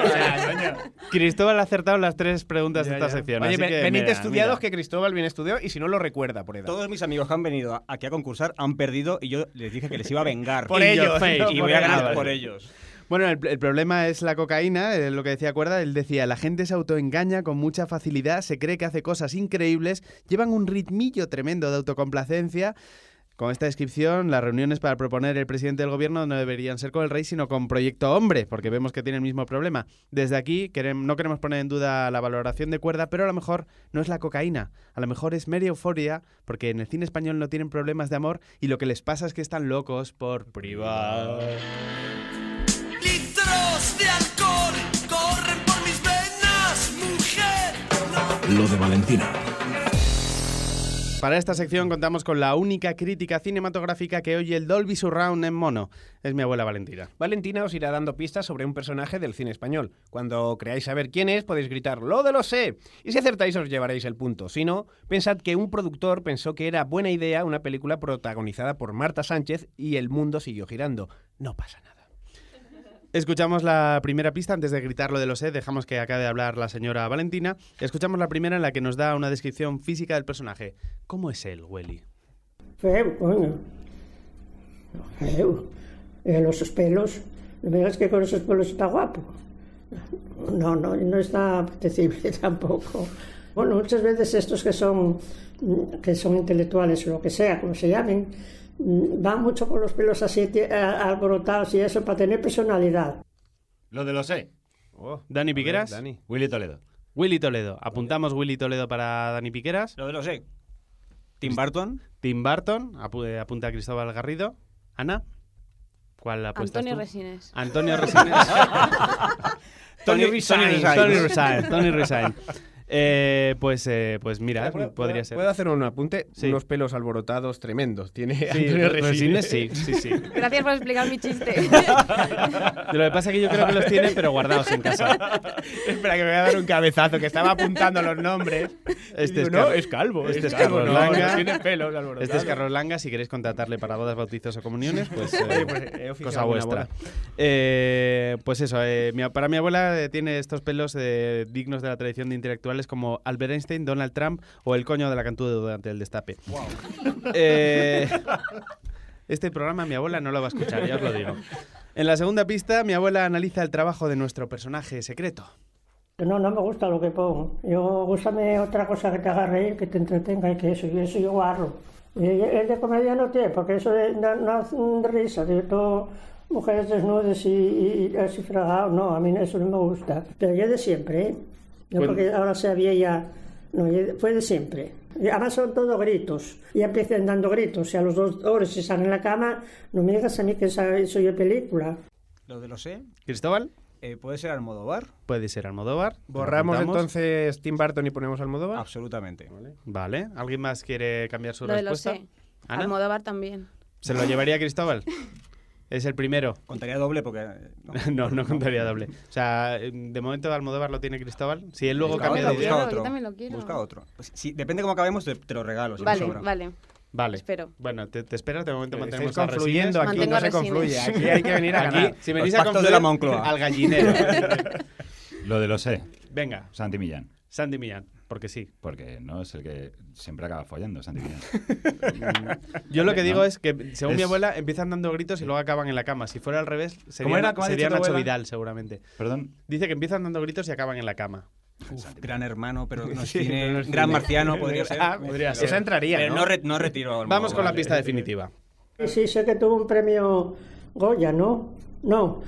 O sea. Cristóbal ha acertado las tres preguntas Ya, de esta ya. sección. Oye, así que, venid mira, estudiados mira. que Cristóbal bien estudiado y si no lo recuerda por edad. Todos mis amigos que han venido aquí a concursar han perdido y yo les dije que les iba a vengar. Por ellos, face. no Y voy a ganar por ellos. Bueno, el, el problema es la cocaína, eh, lo que decía Cuerda, él decía, la gente se autoengaña con mucha facilidad, se cree que hace cosas increíbles, llevan un ritmillo tremendo de autocomplacencia. Con esta descripción, las reuniones para proponer el presidente del gobierno no deberían ser con el rey, sino con Proyecto Hombre, porque vemos que tiene el mismo problema. Desde aquí no queremos poner en duda la valoración de Cuerda, pero a lo mejor no es la cocaína, a lo mejor es mera euforia, porque en el cine español no tienen problemas de amor y lo que les pasa es que están locos por privar. Litros de alcohol corren por mis venas, mujer. No Lo de Valentina. Para esta sección contamos con la única crítica cinematográfica que oye el Dolby Surround en mono. Es mi abuela Valentina. Valentina os irá dando pistas sobre un personaje del cine español. Cuando creáis saber quién es, podéis gritar ¡Lo de lo sé! Y si acertáis, os llevaréis el punto. Si no, pensad que un productor pensó que era buena idea una película protagonizada por Marta Sánchez y el mundo siguió girando. No pasa nada. Escuchamos la primera pista antes de gritar lo de lo sé. Dejamos que acabe de hablar la señora Valentina. Escuchamos la primera en la que nos da una descripción física del personaje. ¿Cómo es él, Welly? Feo, coño. Feo. Eh, los pelos. No me digas que con esos pelos está guapo. No, no, no está apetecible tampoco. Bueno, muchas veces estos que son, que son intelectuales o lo que sea, como se llamen, van mucho con los pelos así a- alborotados y eso para tener personalidad. Lo de lo sé. Dani Piqueras. Dani. Willy Toledo. Willy Toledo. Apuntamos Willy Toledo para Dani Piqueras. Lo de lo sé. Tim Burton. Tim Burton. apu- eh, apunta a Cristóbal Garrido. Ana. ¿Cuál apuestas Antonio tú? Resines. Antonio Resines. Tony Tony. Resign. Tony Resign. Tony Resign. Eh, pues, eh, pues mira, ¿Puedo- podría puedo- ser. ¿Puedo hacer un apunte? Sí. Unos pelos alborotados tremendos. Tiene Sí, Antonio Resines, sí, sí, sí. Gracias por explicar mi chiste. Lo que pasa es que yo creo que los tiene, pero guardados en casa. Espera, que me voy a dar un cabezazo, que estaba apuntando los nombres. Este Y es digo, no, es calvo. este es es calvo, Carlos no, Langa. no tiene pelos alborotados. Este es Carlos Langa, si queréis contratarle para bodas, bautizos o comuniones, pues, eh, pues, cosa vuestra. Eh, pues eso, eh, para mi abuela eh, tiene estos pelos eh, dignos de la tradición de intelectuales como Albert Einstein, Donald Trump o el coño de la cantúa durante el destape. Eh, este programa mi abuela no lo va a escuchar, ya os lo digo. En la segunda pista, mi abuela analiza el trabajo de nuestro personaje secreto. No, no me gusta lo que pongo. Yo, gústame otra cosa que te haga reír, que te entretenga y que eso, y eso yo guarro. Y el de comedia no tiene, porque eso de, no, no hace risa, de todo mujeres desnudas y, y- y así fregado, no, a mí eso no me gusta. Pero yo de siempre, ¿eh? No Pues- porque ahora no, yo de- fue de siempre. Además son todos gritos. Y empiezan dando gritos. Y a los dos horas si están en la cama, no me digas a mí que esa- soy de película. Lo de lo sé. Cristóbal, eh, ¿Puede ser Almodóvar? puede ser Almodóvar. Borramos entonces Tim Burton y ponemos Almodóvar. Absolutamente. Vale, ¿alguien más quiere cambiar su Lo de lo respuesta? sé. ¿Ana? Almodóvar también. ¿Se lo llevaría Cristóbal? Es el primero. Contaría doble porque... eh, No, no contaría doble. O sea, de momento Almodóvar lo tiene Cristóbal. Si él luego Busca cambia otro, de idea. busca Yo otro. también lo quiero. Busca otro. Pues, si- depende cómo acabemos, te, te lo regalo. si me Vale, vale. Vale. Espero. Bueno, te, te esperas, de momento Estáis mantenemos a confluyendo Resines. aquí, Mantengo no se confluye. Aquí hay que venir a Aquí, ganar. si venís Los a pactos de confluir, la Moncloa. al gallinero. Lo de lo sé, Venga, Santi Millán. Sandy Millán, porque sí. Porque no es el que siempre acaba follando, Santi. Yo lo que ¿No? digo es que, según mi abuela, empiezan dando gritos y luego acaban en la cama. Si fuera al revés, sería, ¿Cómo era? ¿Cómo ha sería dicho tu Nacho abuela? Vidal, seguramente. Perdón. Dice que empiezan dando gritos y acaban en la cama. Uf, gran hermano, pero no es Sí, no es gran cine. marciano podría ser. Ah, podría ser. Esa entraría, Pero ¿no? no, re- no retiro. a Vamos con la pista definitiva. Sí, sí, sé que tuvo un premio Goya, ¿no? No.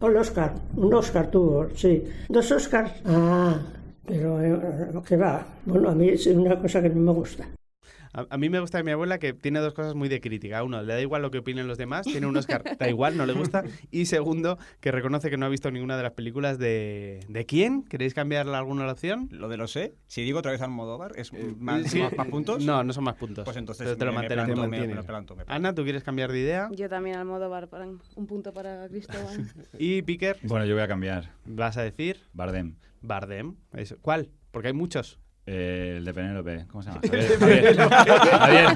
O el Oscar. Un Oscar tuvo, sí. Dos Oscars. Ah, pero eh, que va. Bueno, a mí es una cosa que no me gusta. A, a mí me gusta de mi abuela que tiene dos cosas muy de crítica. Uno, le da igual lo que opinen los demás, tiene un Oscar, da igual, no le gusta. Y segundo, que reconoce que no ha visto ninguna de las películas de... ¿De quién? ¿Queréis cambiarle alguna opción? Lo de lo sé. Si digo otra vez Almodóvar, ¿es más, Sí. más- más puntos? No, no son más puntos. Pues entonces Pero te lo me, me mantenemos. planto, me- mantienes. me planto, me planto. Ana, ¿tú quieres cambiar de idea? Yo también Almodóvar. Para, un punto para Cristóbal. Y Piquer, Bueno, yo voy a cambiar. vas a decir Bardem. Bardem. ¿Cuál? Porque hay muchos. Eh, el de Penélope. ¿Cómo se llama? Javier. Javier. Javier.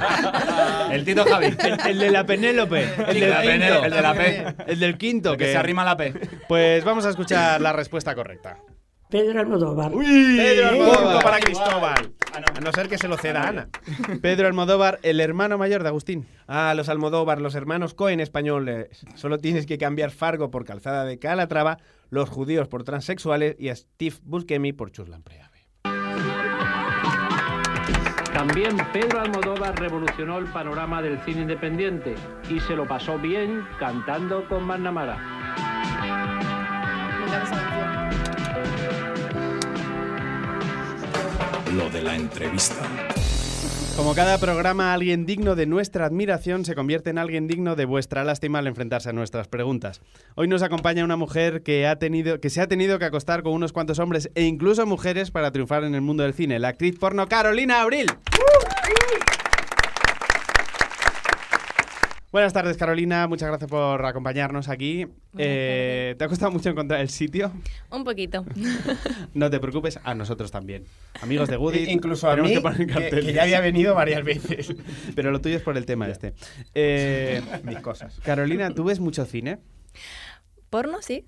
El Tito Javi. El, de la Penélope. El de del la. Penélope, el de la P. El del quinto. El que que- se arrima la P. Pues vamos a escuchar la respuesta correcta. Pedro Almodóvar. Pedro Almodóvar. Punto para Cristóbal. A no ser que se lo ceda a Ana. Pedro Almodóvar, el hermano mayor de Agustín. Ah, los Almodóvar, los hermanos Cohen españoles. Solo tienes que cambiar Fargo por Calzada de Calatrava, los judíos por transexuales y a Steve Buscemi por Chuslan Preave. También Pedro Almodóvar revolucionó el panorama del cine independiente y se lo pasó bien cantando con canción. Lo de la entrevista. Como cada programa, alguien digno de nuestra admiración se convierte en alguien digno de vuestra lástima al enfrentarse a nuestras preguntas. Hoy nos acompaña una mujer que, ha tenido, que se ha tenido que acostar con unos cuantos hombres e incluso mujeres para triunfar en el mundo del cine, la actriz porno Carolina Abril. Buenas tardes, Carolina. Muchas gracias por acompañarnos aquí. Eh, ¿Te ha costado mucho encontrar el sitio? Un poquito. No te preocupes, a nosotros también. Amigos de Woody, Incluso a tenemos mí, que poner que, carteles. que ya había venido varias veces. Pero lo tuyo es por el tema este. Eh, Mis cosas. Carolina, ¿tú ves mucho cine? Porno, sí.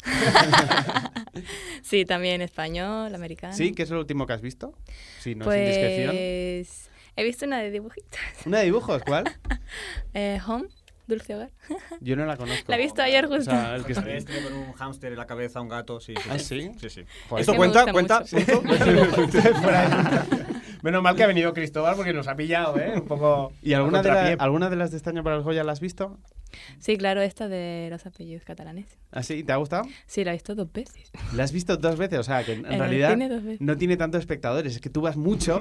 sí, también español, americano. ¿Sí? ¿Qué es lo último que has visto? Sí, no es indiscreción. Pues he visto una de dibujitos. ¿Una de dibujos? ¿Cuál? Eh, Home, Dulce Hogar. Yo no la conozco. La he visto ayer O justo. sea, el que está- con un hámster en la cabeza, un gato, sí. sí ¿Ah, sí? Sí, sí. Joder. ¿Esto cuenta? ¿Cuenta? Menos mal que ha venido Cristóbal porque nos ha pillado, ¿eh? Un poco. ¿Y alguna de, la- alguna de las de este año para el Goya la has visto? Sí, claro, esta de los apellidos catalanes. ¿Ah, sí? ¿Te ha gustado? Sí, la he visto dos veces. La has visto dos veces, o sea, que en, En el realidad no tiene tantos espectadores, es que tú vas mucho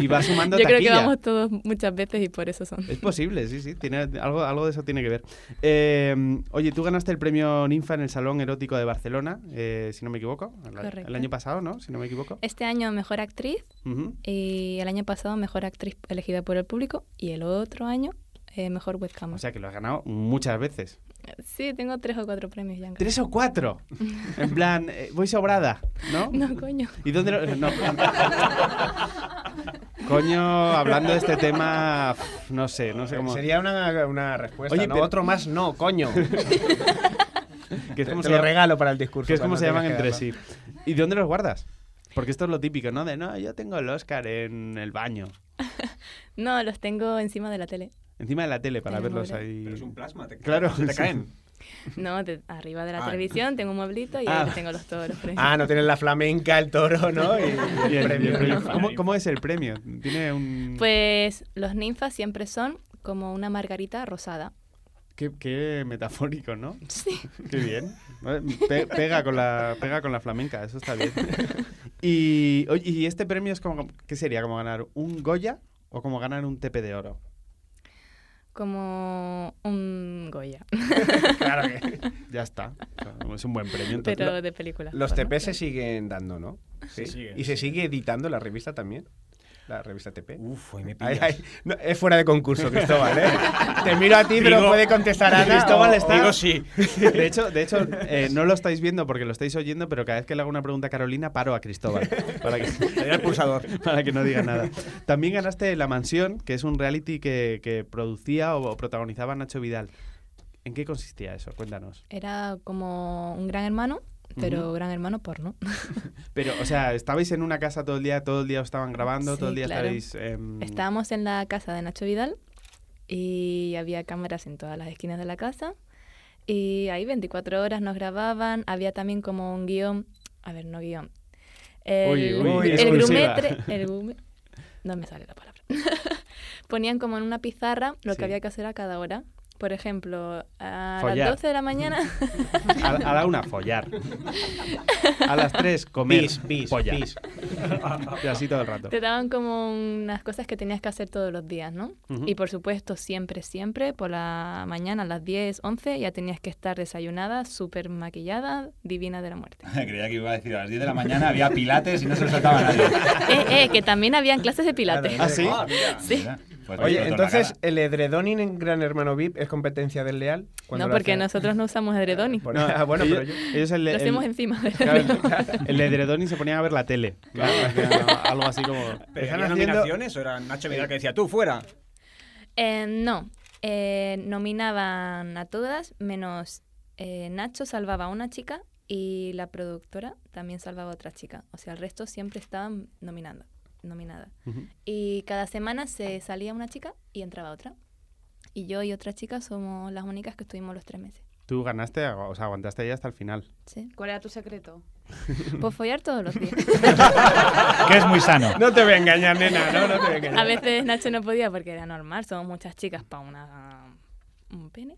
y vas sumando Yo creo que vamos todos muchas veces y por eso son. Es posible, sí, sí, tiene, algo, algo de eso tiene que ver. Eh, oye, tú ganaste el premio Ninfa en el Salón Erótico de Barcelona, eh, si no me equivoco, el, Correcto. el año pasado, ¿no? Si no me equivoco. Este año mejor actriz y el año pasado mejor actriz elegida por el público y el otro año eh, mejor webcam. O sea que lo has ganado muchas veces. sí, tengo tres o cuatro premios ya. ¿Tres o cuatro? En plan, eh, voy sobrada, ¿no? No, coño. ¿Y dónde lo.? No. Coño, hablando de este tema, no sé, no sé cómo. Sería una, una respuesta, Oye, ¿no? pero- Otro más no, coño. que es como te se lo llama- regalo para el discurso. que es como se llaman entre darlo. sí. ¿Y dónde los guardas? Porque esto es lo típico, ¿no? De no, yo tengo el Oscar en el baño, No, los tengo encima de la tele. Encima de la tele para verlos ahí. Pero es un plasma, te, Claro, se te sí. caen. No, de- arriba de la Ah. televisión tengo un mueblito y Ah. ahí tengo los premios. Ah, no tienes la flamenca, el toro, ¿no? Y, y el y premio. el premio. ¿Cómo, cómo es el premio? Tiene un... Pues los ninfas siempre son como una margarita rosada. ¿Qué Qué, qué metafórico, ¿no? Sí. Qué bien. Pe- pega, con la, pega con la flamenca, eso está bien. Y, oye, ¿y este premio es como, qué sería? ¿Como ganar un Goya o como ganar un TP de oro? Como un Goya. Claro que ya está. Es un buen premio. entonces. Pero de película. Los porno, TP se siguen dando, ¿no? Sí. siguen, ¿Y se sigue editando la revista también? La revista TP. Uf, hoy me Ay, pillas. ay, no, es fuera de concurso, Cristóbal, ¿eh? Te miro a ti, pero puede contestar Ana. Cristóbal está- Digo sí. De hecho, de hecho eh, no lo estáis viendo porque lo estáis oyendo, pero cada vez que le hago una pregunta a Carolina, paro a Cristóbal. Para que, al pulsador. para que no diga nada. También ganaste La Mansión, que es un reality que, que producía o protagonizaba Nacho Vidal. ¿En qué consistía eso? Cuéntanos. Era como un gran hermano, pero Ujú. gran hermano porno. Pero, o sea, estabais en una casa todo el día, todo el día os estaban grabando, todo el día claro. estabais... em, Estábamos en la casa de Nacho Vidal y había cámaras en todas las esquinas de la casa. Y ahí 24 horas nos grababan. Había también como un guion. A ver, no guion. El, Uy, uy, el grumetre. El gume- no me sale la palabra. Ponían como en una pizarra lo Sí. que había que hacer a cada hora. Por ejemplo, a Follar. las 12 de la mañana. A, a la una, follar. A las tres, comer. Bis, bis, polla. bis. Y así todo el rato. Te daban como unas cosas que tenías que hacer todos los días, ¿no? Ujú. Y por supuesto, siempre, siempre, por la mañana a las 10, 11, ya tenías que estar desayunada, súper maquillada, divina de la muerte. Creía que iba a decir a las 10 de la mañana había pilates y no se lo saltaba nadie. eh, eh, que también habían clases de pilates. ¿Ah, sí? Sí. Mira, pues Oye, entonces. ¿el edredoning en Gran Hermano VIP es competencia del Leal? No, porque nosotros no usamos edredoni. Bueno, ah, bueno, ellos, pero yo... ellos el, Lo el- hacemos encima de claro, el- edredón y se ponían a ver la tele. Claro, algo así como... ¿Pero haciendo- nominaciones o era Nacho Vidal que decía tú fuera? Eh, no, eh, nominaban a todas, menos eh, Nacho salvaba a una chica y la productora también salvaba a otra chica. O sea, el resto siempre estaban nominando, nominada. Ujú. Y cada semana se salía una chica y entraba otra. Y yo y otra chica somos las únicas que estuvimos los tres meses. Tú ganaste, o sea, aguantaste ahí hasta el final. ¿Sí? ¿Cuál era tu secreto? Pues follar todos los días. Que es muy sano. No te voy a engañar, nena, no, no te voy a engañar. A veces Nacho no podía porque era normal, somos muchas chicas para una un pene.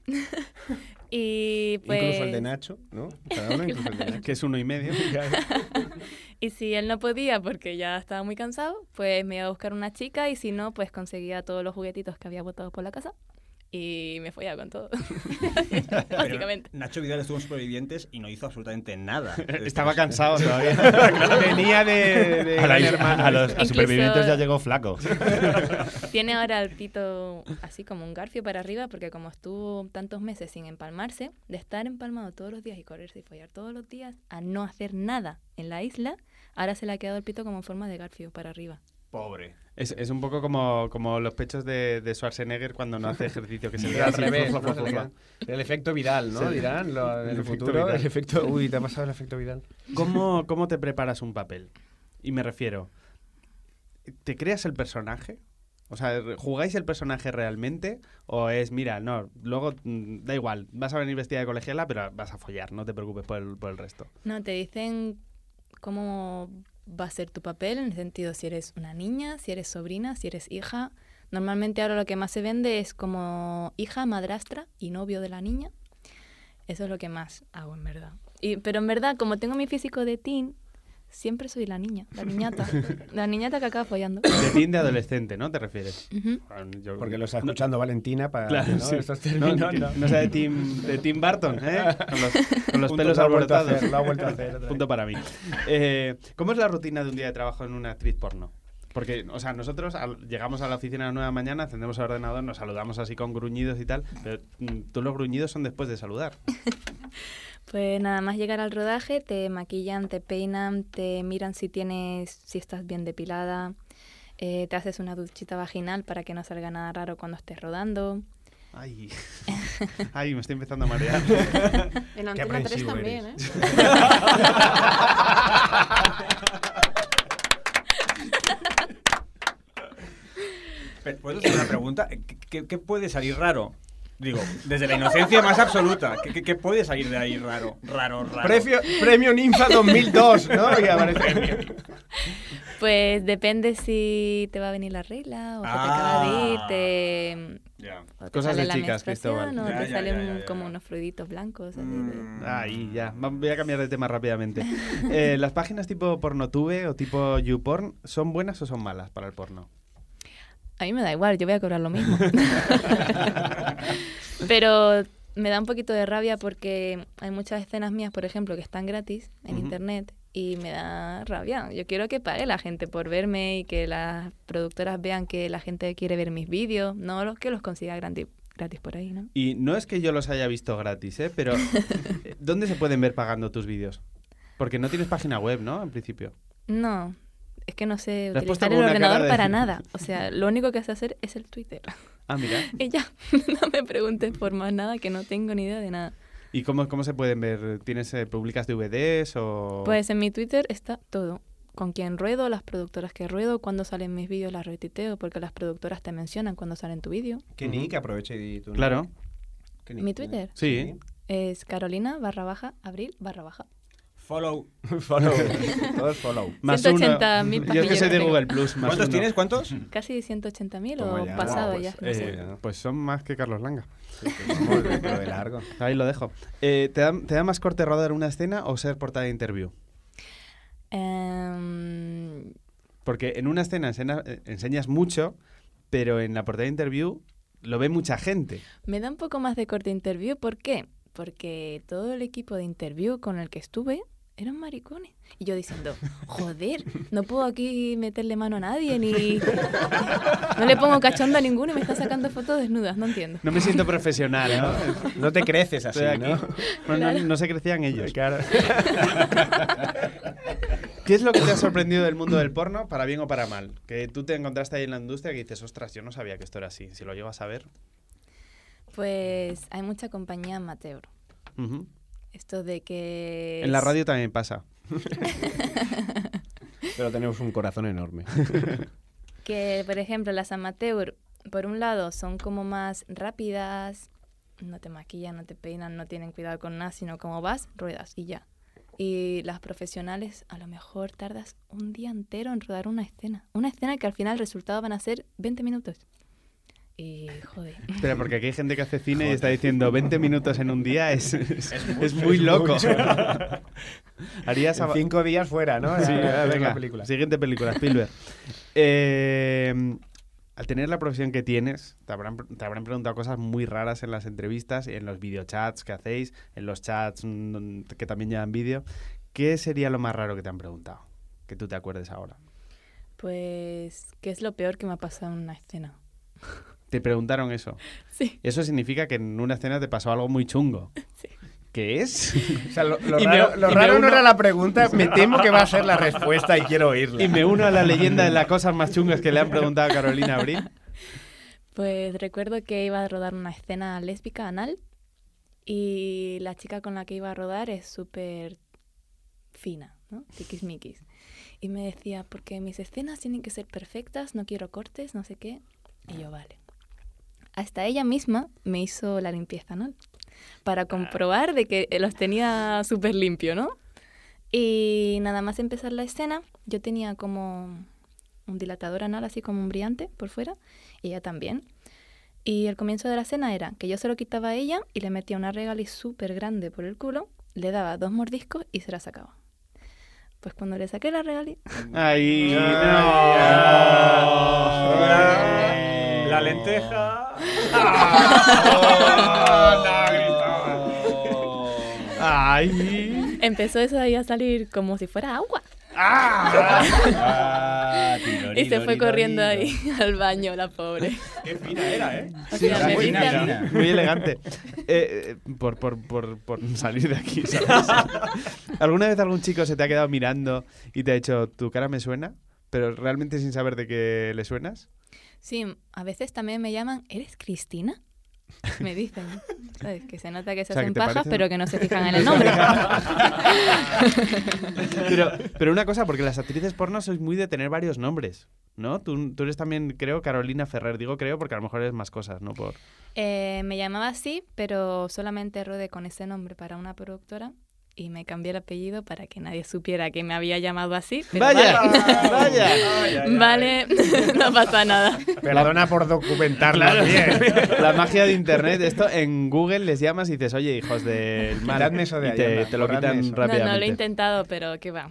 Y pues Incluso el de Nacho, ¿no? Cada uno, incluso el de Nacho. Que es uno y medio. Y si él no podía porque ya estaba muy cansado, pues me iba a buscar una chica y si no, pues conseguía todos los juguetitos que había botado por la casa y me follaba con todo. Pero Básicamente. Nacho Vidal estuvo en Supervivientes y no hizo absolutamente nada. Estaba cansado todavía. Venía de, de A, la a los a supervivientes ya llegó flaco. Tiene ahora el pito así como un garfio para arriba porque como estuvo tantos meses sin empalmarse, de estar empalmado todos los días y correrse y follar todos los días a no hacer nada en la isla, ahora se le ha quedado el pito como en forma de garfio para arriba. Pobre. Es, es un poco como, como los pechos de, de Schwarzenegger cuando no hace ejercicio, que se le al así, revés, El efecto Vidal, ¿no? Sí. Dirán, lo- en El el, efecto futuro. Vidal. El efecto... Uy, ¿te ha pasado el efecto Vidal? ¿Cómo, ¿Cómo te preparas un papel? Y me refiero, ¿te creas el personaje? O sea, ¿jugáis el personaje realmente? ¿O es, mira, no, luego mm, da igual, vas a venir vestida de colegiala, pero vas a follar, no te preocupes por el, por el resto? No, te dicen cómo va a ser tu papel, en el sentido si eres una niña, si eres sobrina, si eres hija. Normalmente ahora lo que más se vende es como hija, madrastra y novio de la niña. Eso es lo que más hago, en verdad. Y, pero en verdad, como tengo mi físico de teen, siempre soy la niña, la niñata. la niñata que acaba follando. De teen de adolescente, ¿no? ¿Te refieres? Ujú. Bueno, yo- Porque lo está escuchando Valentina para Claro, ¿no? sí. estos No, términos. que ¿no? no sea de Tim, de Tim Burton, ¿eh? Con los, con los pelos alborotados. lo ha vuelto a hacer Punto para mí. Eh, ¿Cómo es la rutina de un día de trabajo en una actriz porno? Porque, o sea, nosotros al- llegamos a la oficina a las 9 de la mañana, encendemos el ordenador, nos saludamos así con gruñidos y tal, pero mm, tú los gruñidos son después de saludar. Pues nada más llegar al rodaje, te maquillan, te peinan, te miran si tienes, si estás bien depilada, eh, te haces una duchita vaginal para que no salga nada raro cuando estés rodando. Ay, ay, me estoy empezando a marear. En Antena 3 aprensivo también, eres. ¿eh? ¿Puedo hacer una pregunta? ¿Qué, qué- qué puede salir raro? Digo, desde la inocencia más absoluta. ¿Qué, qué- qué puede salir de ahí raro? Raro, raro. Premio, premio Ninfa 2002, ¿no? Y aparece Pues depende si te va a venir la regla o se te acaba de ir, te, O te Cosas sale de chicas, Cristóbal. O Ya, te ya, salen ya, ya, ya. como unos fluiditos blancos. así Mm. de- Ahí, ya. Voy a cambiar de tema rápidamente. Eh, ¿Las páginas tipo Pornotube o tipo YouPorn son buenas o son malas para el porno? A mí me da igual, yo voy a cobrar lo mismo. Pero me da un poquito de rabia porque hay muchas escenas mías, por ejemplo, que están gratis en internet y me da rabia. Yo quiero que pague la gente por verme y que las productoras vean que la gente quiere ver mis vídeos, no los que los consiga gratis, gratis por ahí, ¿no? Y no es que yo los haya visto gratis, ¿eh? Pero eh, ¿dónde se pueden ver pagando tus vídeos? Porque no tienes página web, ¿no? En principio. No, es que no sé utilizar el ordenador de- para nada. O sea, lo único que sé hacer es el Twitter. Ah, mira. Y ya, no me preguntes por más nada, que no tengo ni idea de nada. ¿Y cómo, cómo se pueden ver? ¿Tienes eh, publicas DVDs o...? Pues en mi Twitter está todo. Con quién ruedo, las productoras que ruedo, cuando salen mis vídeos las retuiteo, porque las productoras te mencionan cuando salen tu vídeo. ¿Qué nick? Aprovecha y tu nick. Claro. ¿Qué nick Mi? Twitter Sí. es carolina barra baja, abril barra baja. Follow. follow. Todo es follow. Más 180.000 uno. Yo es que soy de. Google Plus. Más ¿Cuántos uno. tienes? ¿Cuántos? Casi 180.000 Toma o ya. pasado Guau, ya. pues, no Eh, pues son más que Carlos Langa. Pero de largo. Ahí lo dejo. Eh, ¿te, da, ¿Te da más corte rodar una escena o ser portada de interview? Em, Porque en una escena ensena- eh, enseñas mucho, pero en la portada de interview lo ve mucha gente. me da un poco más de corte interview. ¿Por qué? Porque todo el equipo de interview con el que estuve eran maricones. Y yo diciendo, joder, no puedo aquí meterle mano a nadie, ni... No le pongo cachondo a ninguno y me está sacando fotos desnudas, no entiendo. No me siento profesional, ¿no? No te creces así. ¿no? No, no- Claro. no se crecían ellos. Claro. ¿Qué es lo que te ha sorprendido del mundo del porno, para bien o para mal? Que tú te encontraste ahí en la industria y dices, ostras, yo no sabía que esto era así. Si lo llego a saber. Pues hay mucha compañía amateur. Ujú. Esto de que... En la radio también pasa. Pero tenemos un corazón enorme. Que, por ejemplo, las amateur, por un lado, son como más rápidas, no te maquillan, no te peinan, no tienen cuidado con nada, sino como vas, ruedas y ya. Y las profesionales, a lo mejor tardas un día entero en rodar una escena. Una escena que al final el resultado van a ser 20 minutos. Y, joder. Espera, porque aquí hay gente que hace cine y está diciendo 20 minutos en un día es, es, es muy loco. Harías cinco días fuera, ¿no? Sí, A ver la venga, película. Siguiente película, Spielberg. Eh, al tener la profesión que tienes, te habrán, te habrán preguntado cosas muy raras en las entrevistas, en los videochats que hacéis, en los chats mm, que también llevan vídeo. ¿Qué sería lo más raro que te han preguntado? Que tú te acuerdes ahora. Pues, ¿qué es lo peor que me ha pasado en una escena? Te preguntaron eso. Sí. Eso significa que en una escena te pasó algo muy chungo. ¿Qué es? O sea, lo, lo Y me- raro, lo raro no era la pregunta, me temo que va a ser la respuesta y quiero oírla. Y me uno a la leyenda de las cosas más chungas que le han preguntado a Carolina Abril. Pues recuerdo que iba a rodar una escena lésbica anal y la chica con la que iba a rodar es súper fina, ¿no? Tiquismiquis. Y me decía, porque mis escenas tienen que ser perfectas, no quiero cortes, no sé qué. Y yo, vale. Hasta ella misma me hizo la limpieza anal para comprobar de que los tenía súper limpio, ¿no? Y nada más empezar la escena, yo tenía como un dilatador anal, así como un brillante por fuera, y ella también. Y el comienzo de la escena era que yo se lo quitaba a ella y le metía una regali súper grande por el culo, le daba dos mordiscos y se la sacaba. Pues cuando le saqué la regali, Ahí. La lenteja. Ay. empezó eso ahí a salir como si fuera agua. Ah, Y se fue corriendo ahí al baño, la pobre. Qué fina era, ¿eh? O sea, me fina. Muy elegante. Eh, eh, por, por, por, por salir de aquí, ¿sabes? ¿Alguna vez algún chico se te ha quedado mirando y te ha dicho, tu cara me suena? Pero realmente sin saber de qué le suenas. Sí, a veces también me llaman, ¿eres Cristina? Me dicen, ¿sabes? Que se nota que se O sea, que hacen pajas, pero que no se fijan en el nombre. Pero, pero una cosa, porque las actrices porno sois muy de tener varios nombres, ¿no? Tú, tú eres también, creo, Carolina Ferrer. Digo creo porque a lo mejor eres más cosas, ¿no? Por... Eh, me llamaba así, pero solamente rodé con ese nombre para una productora y me cambié el apellido para que nadie supiera que me había llamado así. pero Vaya, vale. vaya. Vale, no pasa nada. Perdona por documentarla bien. La magia de internet, esto en Google les llamas y dices, oye, hijos del Quitadme eso de y te, lo quitan eso. No, no, lo he rápidamente. intentado, pero qué va.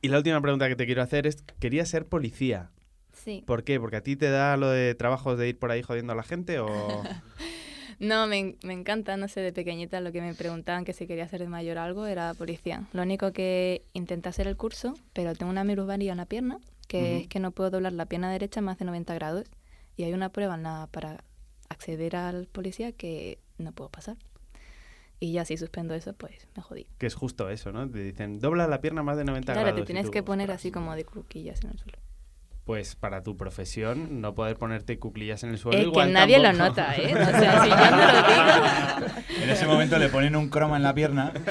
y la última pregunta que te quiero hacer es, ¿querías ser policía? Sí. ¿Por qué? ¿Porque a ti te da lo de trabajos de ir por ahí jodiendo a la gente o...? No, me, me encanta, no sé, de pequeñita lo que me preguntaban que si quería hacer de mayor algo era policía. Lo único que intenté hacer el curso, pero tengo una minusvalía en la pierna, que es que no puedo doblar la pierna derecha más de 90 grados. Y hay una prueba en la, para acceder al policía que no puedo pasar. Y ya si suspendo eso, pues me jodí. que es justo eso, ¿no? Te dicen, dobla la pierna más de 90 Claro, grados. te y tienes tú, que poner "Ostras". así como de cuquillas en el suelo. Pues para tu profesión, no poder ponerte cuclillas en el suelo Es que igual nadie lo nota, ¿eh? O sea, si yo no lo digo... En ese momento le ponen un croma en la pierna.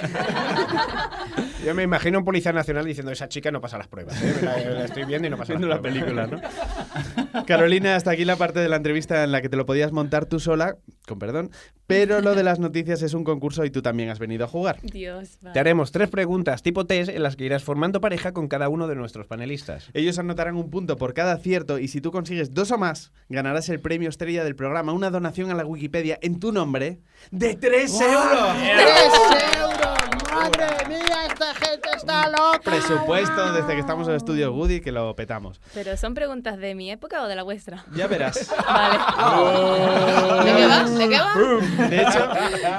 Yo me imagino un policía nacional diciendo esa chica no pasa las pruebas. ¿eh? La, la estoy viendo y no pasa Viendo las la pruebas". película, ¿no? Carolina, hasta aquí la parte de la entrevista en la que te lo podías montar tú sola, con perdón, pero lo de las noticias es un concurso y tú también has venido a jugar. Dios, Te haremos tres preguntas tipo test en las que irás formando pareja con cada uno de nuestros panelistas. Ellos anotarán un punto por cada acierto y si tú consigues dos o más, ganarás el premio estrella del programa, una donación a la Wikipedia en tu nombre de 3 euros. ¡Tres euros! ¡Madre mía, gente está loca! Presupuesto desde que estamos en el estudio Goody que lo petamos. ¿Pero son preguntas de mi época o de la vuestra? Ya verás. Vale. ¿De qué va? ¿De qué va? De hecho,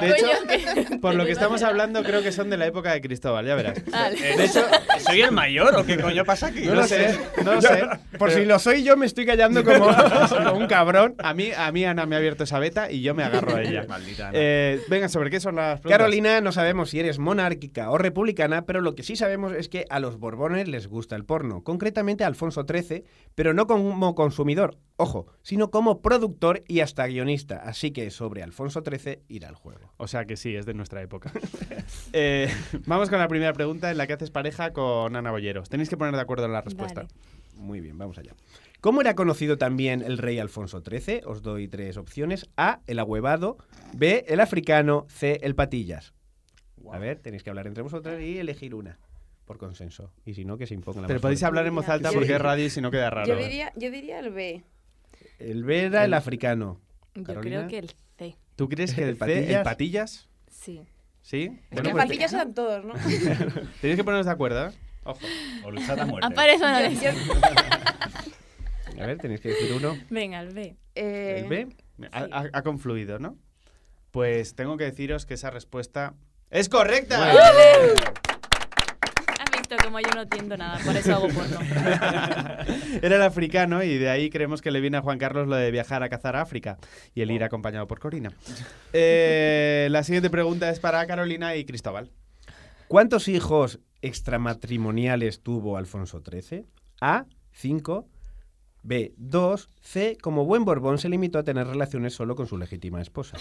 de hecho Coño, por lo que estamos hablando, creo que son de la época de Cristóbal, ya verás. Vale. De hecho, ¿Soy el mayor o qué coño pasa aquí? no, lo sé, no lo sé. Por pero si lo soy yo, me estoy callando como, como un cabrón. A mí, a mí Ana me ha abierto esa beta y yo me agarro a ella. Maldita Ana. Eh, venga, ¿sobre qué son las preguntas? Carolina, no sabemos si eres monárquica o republicana, pero lo que sí sabemos es que a los Borbones les gusta el porno, concretamente a Alfonso XIII, pero no como consumidor, ojo, sino como productor y hasta guionista. Así que sobre Alfonso XIII irá al juego. O sea que sí, es de nuestra época. Eh, vamos con la primera pregunta en la que haces pareja con Ana Bolleros. Tenéis que poner de acuerdo en la respuesta. Vale. Muy bien, vamos allá. ¿Cómo era conocido también el rey Alfonso XIII? Os doy tres opciones. A, el ahuevado. B, el africano. C, el patillas. A ver, tenéis que hablar entre vosotros y elegir una. Por consenso. Y si no, que se imponga la Pero podéis fuerte. hablar en voz alta Yo porque diría- es radio y si no queda raro. Yo diría, yo diría el B. El B era el, africano. Yo creo que el C. ¿Tú crees que el, ¿El C, el patillas? patillas? Sí. ¿Sí? Es Bueno, que pues patillas eran todos, ¿no? tenéis que poneros de acuerdo, ¿eh? Ojo. O luchad a muerte. Aparece una Yo- A ver, tenéis que decir uno. Venga, el B. eh, ¿El B? Ha, ha- ha confluido, ¿no? Pues tengo que deciros que esa respuesta es correcta. Has visto como yo no entiendo nada, por eso hago porno. Era el africano y de ahí creemos que le viene a Juan Carlos lo de viajar a cazar a África y el ir acompañado por Corina. Eh, la siguiente pregunta es para Carolina y Cristóbal. ¿Cuántos hijos extramatrimoniales tuvo Alfonso XIII? A, 5. B, 2. C, como buen Borbón se limitó a tener relaciones solo con su legítima esposa.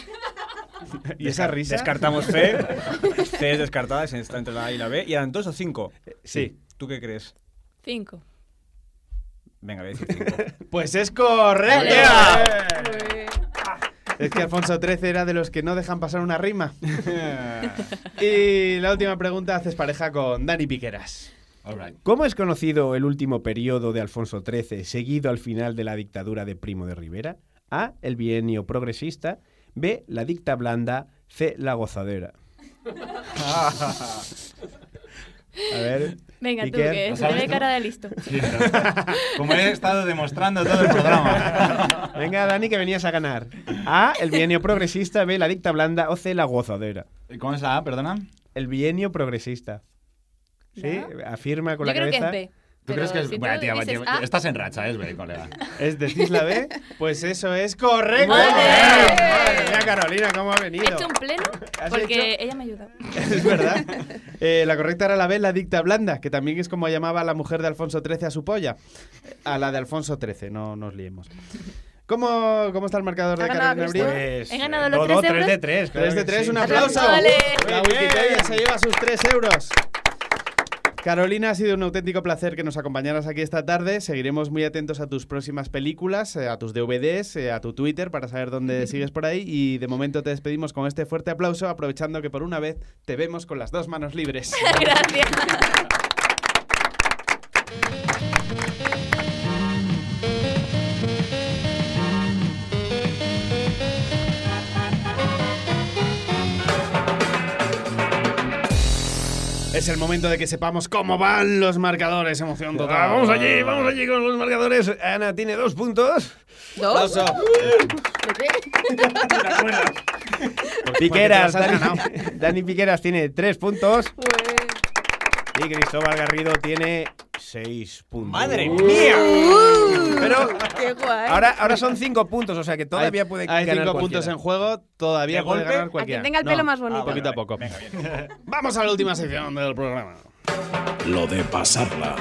¿Y esa risa? Descartamos C. C es descartada, se está entre la A y la B. ¿Y eran dos o cinco? Sí. ¿Tú qué crees? Cinco. Venga, voy a decir cinco. Pues es correcta. Es que Alfonso XIII era de los que no dejan pasar una rima. y la última pregunta haces pareja con Dani Piqueras. All right. ¿Cómo es conocido el último periodo de Alfonso XIII, seguido al final de la dictadura de Primo de Rivera? A, el bienio progresista. B, la dicta blanda. C, la gozadera. A ver. Venga, tú, que ¿lo se ve cara de listo. Sí, no. Como he estado demostrando todo el programa. Venga, Dani, que venías a ganar. A, el bienio progresista. B, la dicta blanda. O C, la gozadera. ¿Cómo es la A, perdona? El bienio progresista. ¿Sí? Afirma con Yo la creo que cabeza. es B. ¿Tú crees que es.? si Bueno, tía, dices tía, A, estás en racha, es B, colega. ¿Es decís la B? Pues eso es correcto. ¡Madre! Mía, Carolina, ¿cómo ha He venido? hecho un pleno ¿Has porque ella me ayuda. Es verdad. Eh, la correcta era la B, la dicta blanda, que también es como llamaba a la mujer de Alfonso XIII a su polla. A la de Alfonso XIII, no nos liemos. ¿Cómo, cómo está el marcador de Ha ganado Carolina Abril? Pues, He ganado eh, los todo tres 3 de euros. 3. 3 de 3, un Aplauso. La Wikipedia se lleva sus 3 euros. Carolina, ha sido un auténtico placer que nos acompañaras aquí esta tarde. Seguiremos muy atentos a tus próximas películas, eh, a tus DVDs, eh, a tu Twitter para saber dónde sigues por ahí. Y de momento te despedimos con este fuerte aplauso, aprovechando que por una vez te vemos con las dos manos libres. Gracias. Es el momento de que sepamos cómo van los marcadores. Emoción total. Ah, vamos allí, vamos allí con los marcadores. Ana tiene dos puntos. ¿Dos? Oso. ¿De qué? Piqueras, te Dani Piqueras tiene tres puntos. Y Cristóbal Garrido tiene seis puntos. ¡Madre Uh. mía! Pero ¡Qué guay! ahora, ahora son cinco puntos, o sea que todavía hay, puede hay ganar cinco puntos en juego, todavía ¿De puede golpe? ganar A cualquiera. quien tenga el pelo más bonito. Poquito a poco. Vamos a la última sección del programa. Lo de pasarla.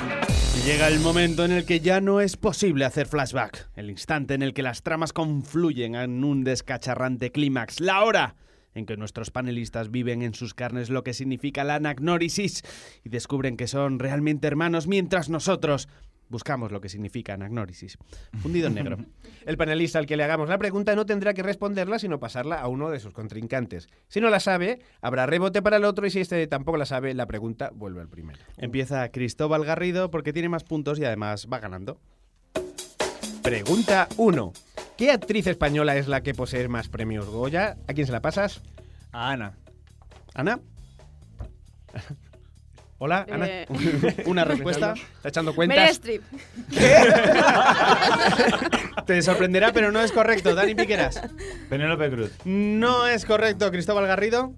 Llega el momento en el que ya no es posible hacer flashback. El instante en el que las tramas confluyen en un descacharrante clímax. La hora en que nuestros panelistas viven en sus carnes lo que significa la anagnórisis y descubren que son realmente hermanos mientras nosotros buscamos lo que significa anagnórisis. Fundido en negro. El panelista al que le hagamos la pregunta no tendrá que responderla, sino pasarla a uno de sus contrincantes. Si no la sabe, habrá rebote para el otro y si este tampoco la sabe, la pregunta vuelve al primero. Empieza Cristóbal Garrido porque tiene más puntos y además va ganando. Pregunta 1. ¿Qué actriz española es la que posee más premios Goya? ¿A quién se la pasas? A Ana. Ana, Hola, Ana. Eh, una respuesta. ¿Está echando Meryl cuentas? Streep. Te sorprenderá, pero no es correcto. Dani Piqueras. Penélope Cruz. No es correcto, Cristóbal Garrido.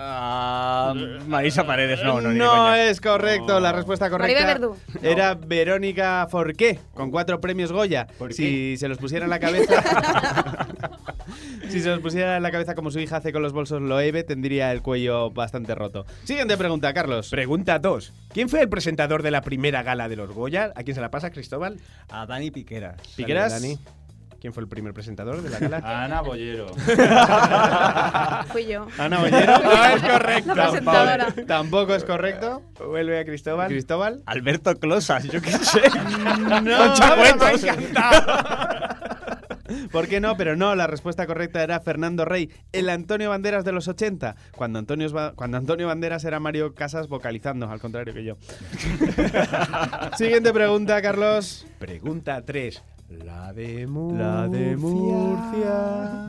Ah, Marisa Paredes, no, no, ni No es correcto. La respuesta correcta era Verónica Forqué, con cuatro premios Goya. ¿Por Si se los pusiera en la cabeza. si se los pusiera en la cabeza como su hija hace con los bolsos Loewe, tendría el cuello bastante roto. Siguiente pregunta, Carlos. Pregunta 2. ¿Quién fue el presentador de la primera gala de los Goya? ¿A quién se la pasa, Cristóbal? A Dani Piqueras. Piqueras. Dani. ¿Quién fue el primer presentador de la gala? Ana Bollero. Fui yo. Ana Bollero. No es correcto. Presentadora. Tampoco es correcto. Vuelve a Cristóbal. Cristóbal. Alberto Closas, yo qué sé. No, Concha me Cuentos. ha encantado. ¿Por qué no? Pero no, la respuesta correcta era Fernando Rey, el Antonio Banderas de los 80, cuando Antonio, cuando Antonio Banderas era Mario Casas vocalizando, al contrario que yo. Siguiente pregunta, Carlos. Pregunta 3. La de Murcia. La de Murcia.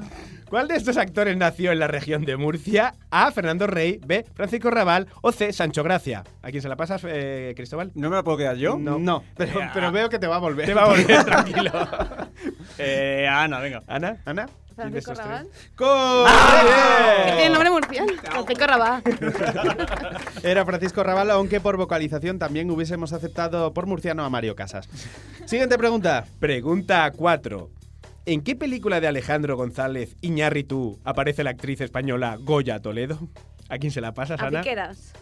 ¿Cuál de estos actores nació en la región de Murcia? A. Fernando Rey. B. Francisco Raval. O C. Sancho Gracia. ¿A quién se la pasas, eh, Cristóbal? ¿No me la puedo quedar yo? No, pero, pero veo que te va a volver. Te va a volver, tranquilo. Eh, Ana, venga. ¿Ana? ¿Ana? Francisco Raval. ¡Correcto! Tiene nombre murciano. Francisco Raval. Era Francisco Raval, aunque por vocalización también hubiésemos aceptado por murciano a Mario Casas. Siguiente pregunta. Pregunta 4. ¿En qué película de Alejandro González Iñárritu aparece la actriz española Goya Toledo? ¿A quién se la pasas, A Ana? Piqueras.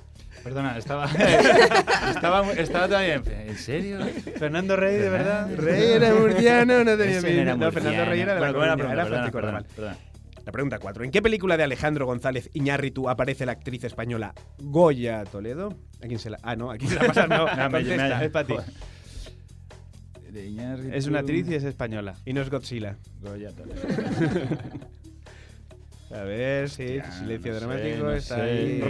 Perdona, estaba. estaba, estaba todavía. en- ¿En serio? Fernando Rey, de verdad. Rey era murciano, no tenía No, Fernando Rey era de la Bueno, Coruña, era perdona, Francisco perdona, Raval. perdona. La pregunta 4. ¿En qué película de Alejandro González Iñárritu aparece la actriz española Goya Toledo? ¿A quién se la.? Ah, no, ¿a quién se la pasas? No, No, me- Es para ti. Es una actriz y es española. Y no es Godzilla. Goya Toledo. A ver, sí, Hostia, silencio no sé, dramático, no está sé. ahí.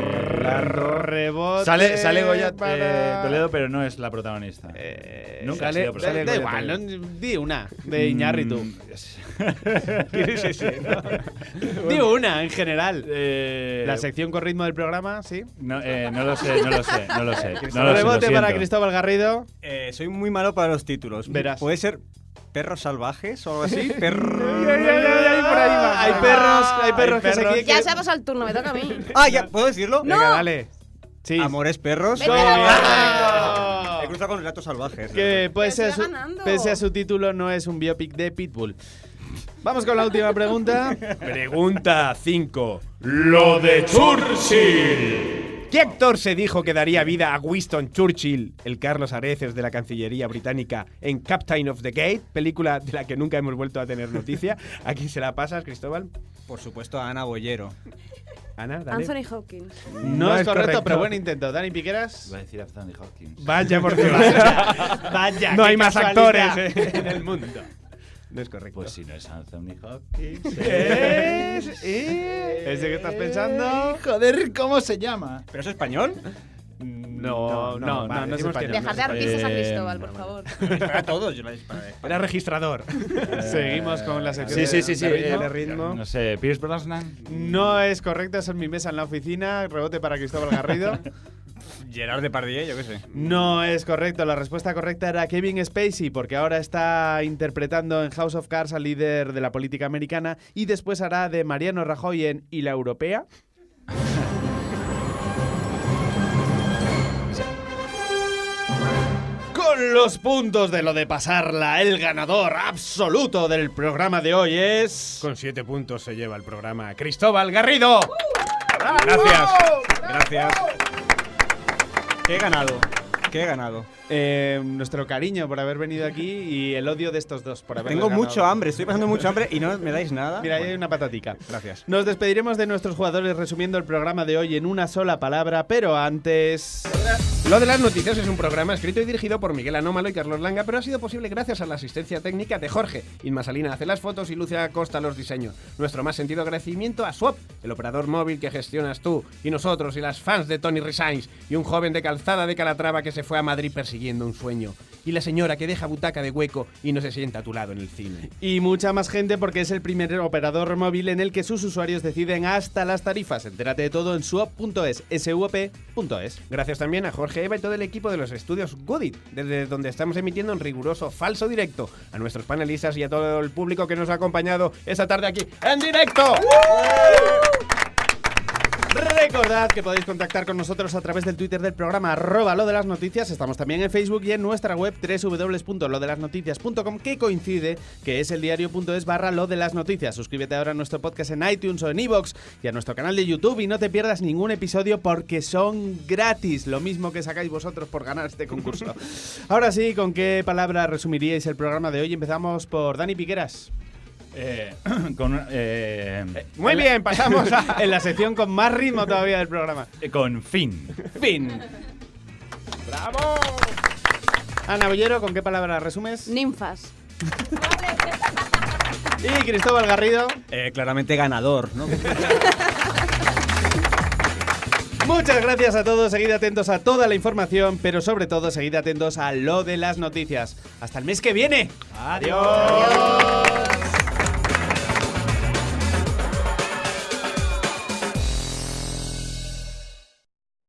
Rebote. Sale, sale Goya para- eh, Toledo, pero no es la protagonista. Eh, Nunca ha sale, sido da, protagonista. da igual, Toledo. no, di una de Iñárritu. Mm, es- ¿Quién es ese? no? Di una en general. Eh, La sección con ritmo del programa, sí. No, eh, no lo sé, no lo sé, no lo sé. No lo sé, lo Rebote para. Cristóbal Garrido. Eh, soy muy malo para los títulos. Verás. ¿Puede ser perros salvajes o algo así? Perros. Hay perros, hay perros que se quieren. Ya se ha pasado el turno, me toca a mí. Ah, ya, ¿puedo decirlo? Venga, dale. Sí. Amores perros. Vete a la Correcto. He cruzado con relatos salvajes. Que pese a, su, pese a su título no es un biopic de Pitbull. Vamos con la última pregunta. Pregunta 5. Lo de Churchill. ¿Qué actor se dijo que daría vida a Winston Churchill, el Carlos Areces de la Cancillería británica, en Captain of the Gate, película de la que nunca hemos vuelto a tener noticia? ¿A quién se la pasas, Cristóbal? Por supuesto, a Ana Bollero. Ana, dale. Anthony Hopkins. No, es correcto, pero buen intento. Dani Piqueras. Voy a decir Anthony Hopkins. Vaya, por Dios. Vaya, no hay más actores eh, en el mundo. No es correcto. Pues si no es Anthony Hopkins. ¿Es? ¿Ese que estás pensando? Joder, ¿cómo se llama? ¿Pero es español? No, no, no, vale, no, es español. Dejar de artistas a Eh, Cristóbal, por favor. Para todos, yo la disparé. Era registrador. Seguimos con la sección Sí, de- sí, sí, sí. de ritmo. eh, de ritmo. No sé, Pierce Brosnan. No es correcto, es mi mesa en la oficina. Rebote para Cristóbal Garrido. Gerard Depardieu, yo qué sé. No es correcto, la respuesta correcta era Kevin Spacey, porque ahora está interpretando en House of Cards al líder de la política americana y después hará de Mariano Rajoy en ¿Y la Europea? Con los puntos de lo de pasarla, el ganador absoluto del programa de hoy es... Con siete puntos se lleva el programa Cristóbal Garrido. Gracias. Gracias. ¿Qué he ganado? ¿Qué he ganado? Eh, nuestro cariño por haber venido aquí y el odio de estos dos por haber Tengo mucho hambre, estoy pasando mucho hambre y no me dais nada. Mira, ahí hay una patatica. Gracias. Nos despediremos de nuestros jugadores resumiendo el programa de hoy en una sola palabra, pero antes... Lo de las noticias es un programa escrito y dirigido por Miguel Anómalo y Carlos Langa, pero ha sido posible gracias a la asistencia técnica de Jorge. Inma Salina hace las fotos y Lucia Acosta los diseños. Nuestro más sentido agradecimiento a Swap, el operador móvil que gestionas tú, y nosotros, y las fans de Tony Resigns, y un joven de calzada de Calatrava que se fue a Madrid persiguiendo un sueño. Y la señora que deja butaca de hueco y no se sienta a tu lado en el cine. Y mucha más gente porque es el primer operador móvil en el que sus usuarios deciden hasta las tarifas. Entérate de todo en suop.es, suop.es. Gracias también a Jorge Eva y todo el equipo de los estudios Goodit, desde donde estamos emitiendo en riguroso falso directo. A nuestros panelistas y a todo el público que nos ha acompañado esta tarde aquí en directo. Recordad que podéis contactar con nosotros a través del Twitter del programa arroba lo de las noticias. Estamos también en Facebook y en nuestra web www.lodelasnoticias.com que coincide que es el diario.es barra lo de las noticias. Suscríbete ahora a nuestro podcast en iTunes o en iVoox y a nuestro canal de YouTube y no te pierdas ningún episodio porque son gratis. Lo mismo que sacáis vosotros por ganar este concurso. ahora sí, ¿con qué palabra resumiríais el programa de hoy? Empezamos por Dani Piqueras. Eh, con, eh, Muy bien, pasamos a... en la sección con más ritmo todavía del programa. eh, con fin. Fin. ¡Bravo! Ana Bollero, ¿con qué palabra resumes? Ninfas. Y Cristóbal Garrido. Eh, claramente ganador, ¿no? Muchas gracias a todos, seguid atentos a toda la información, pero sobre todo seguid atentos a lo de las noticias. Hasta el mes que viene. Adiós.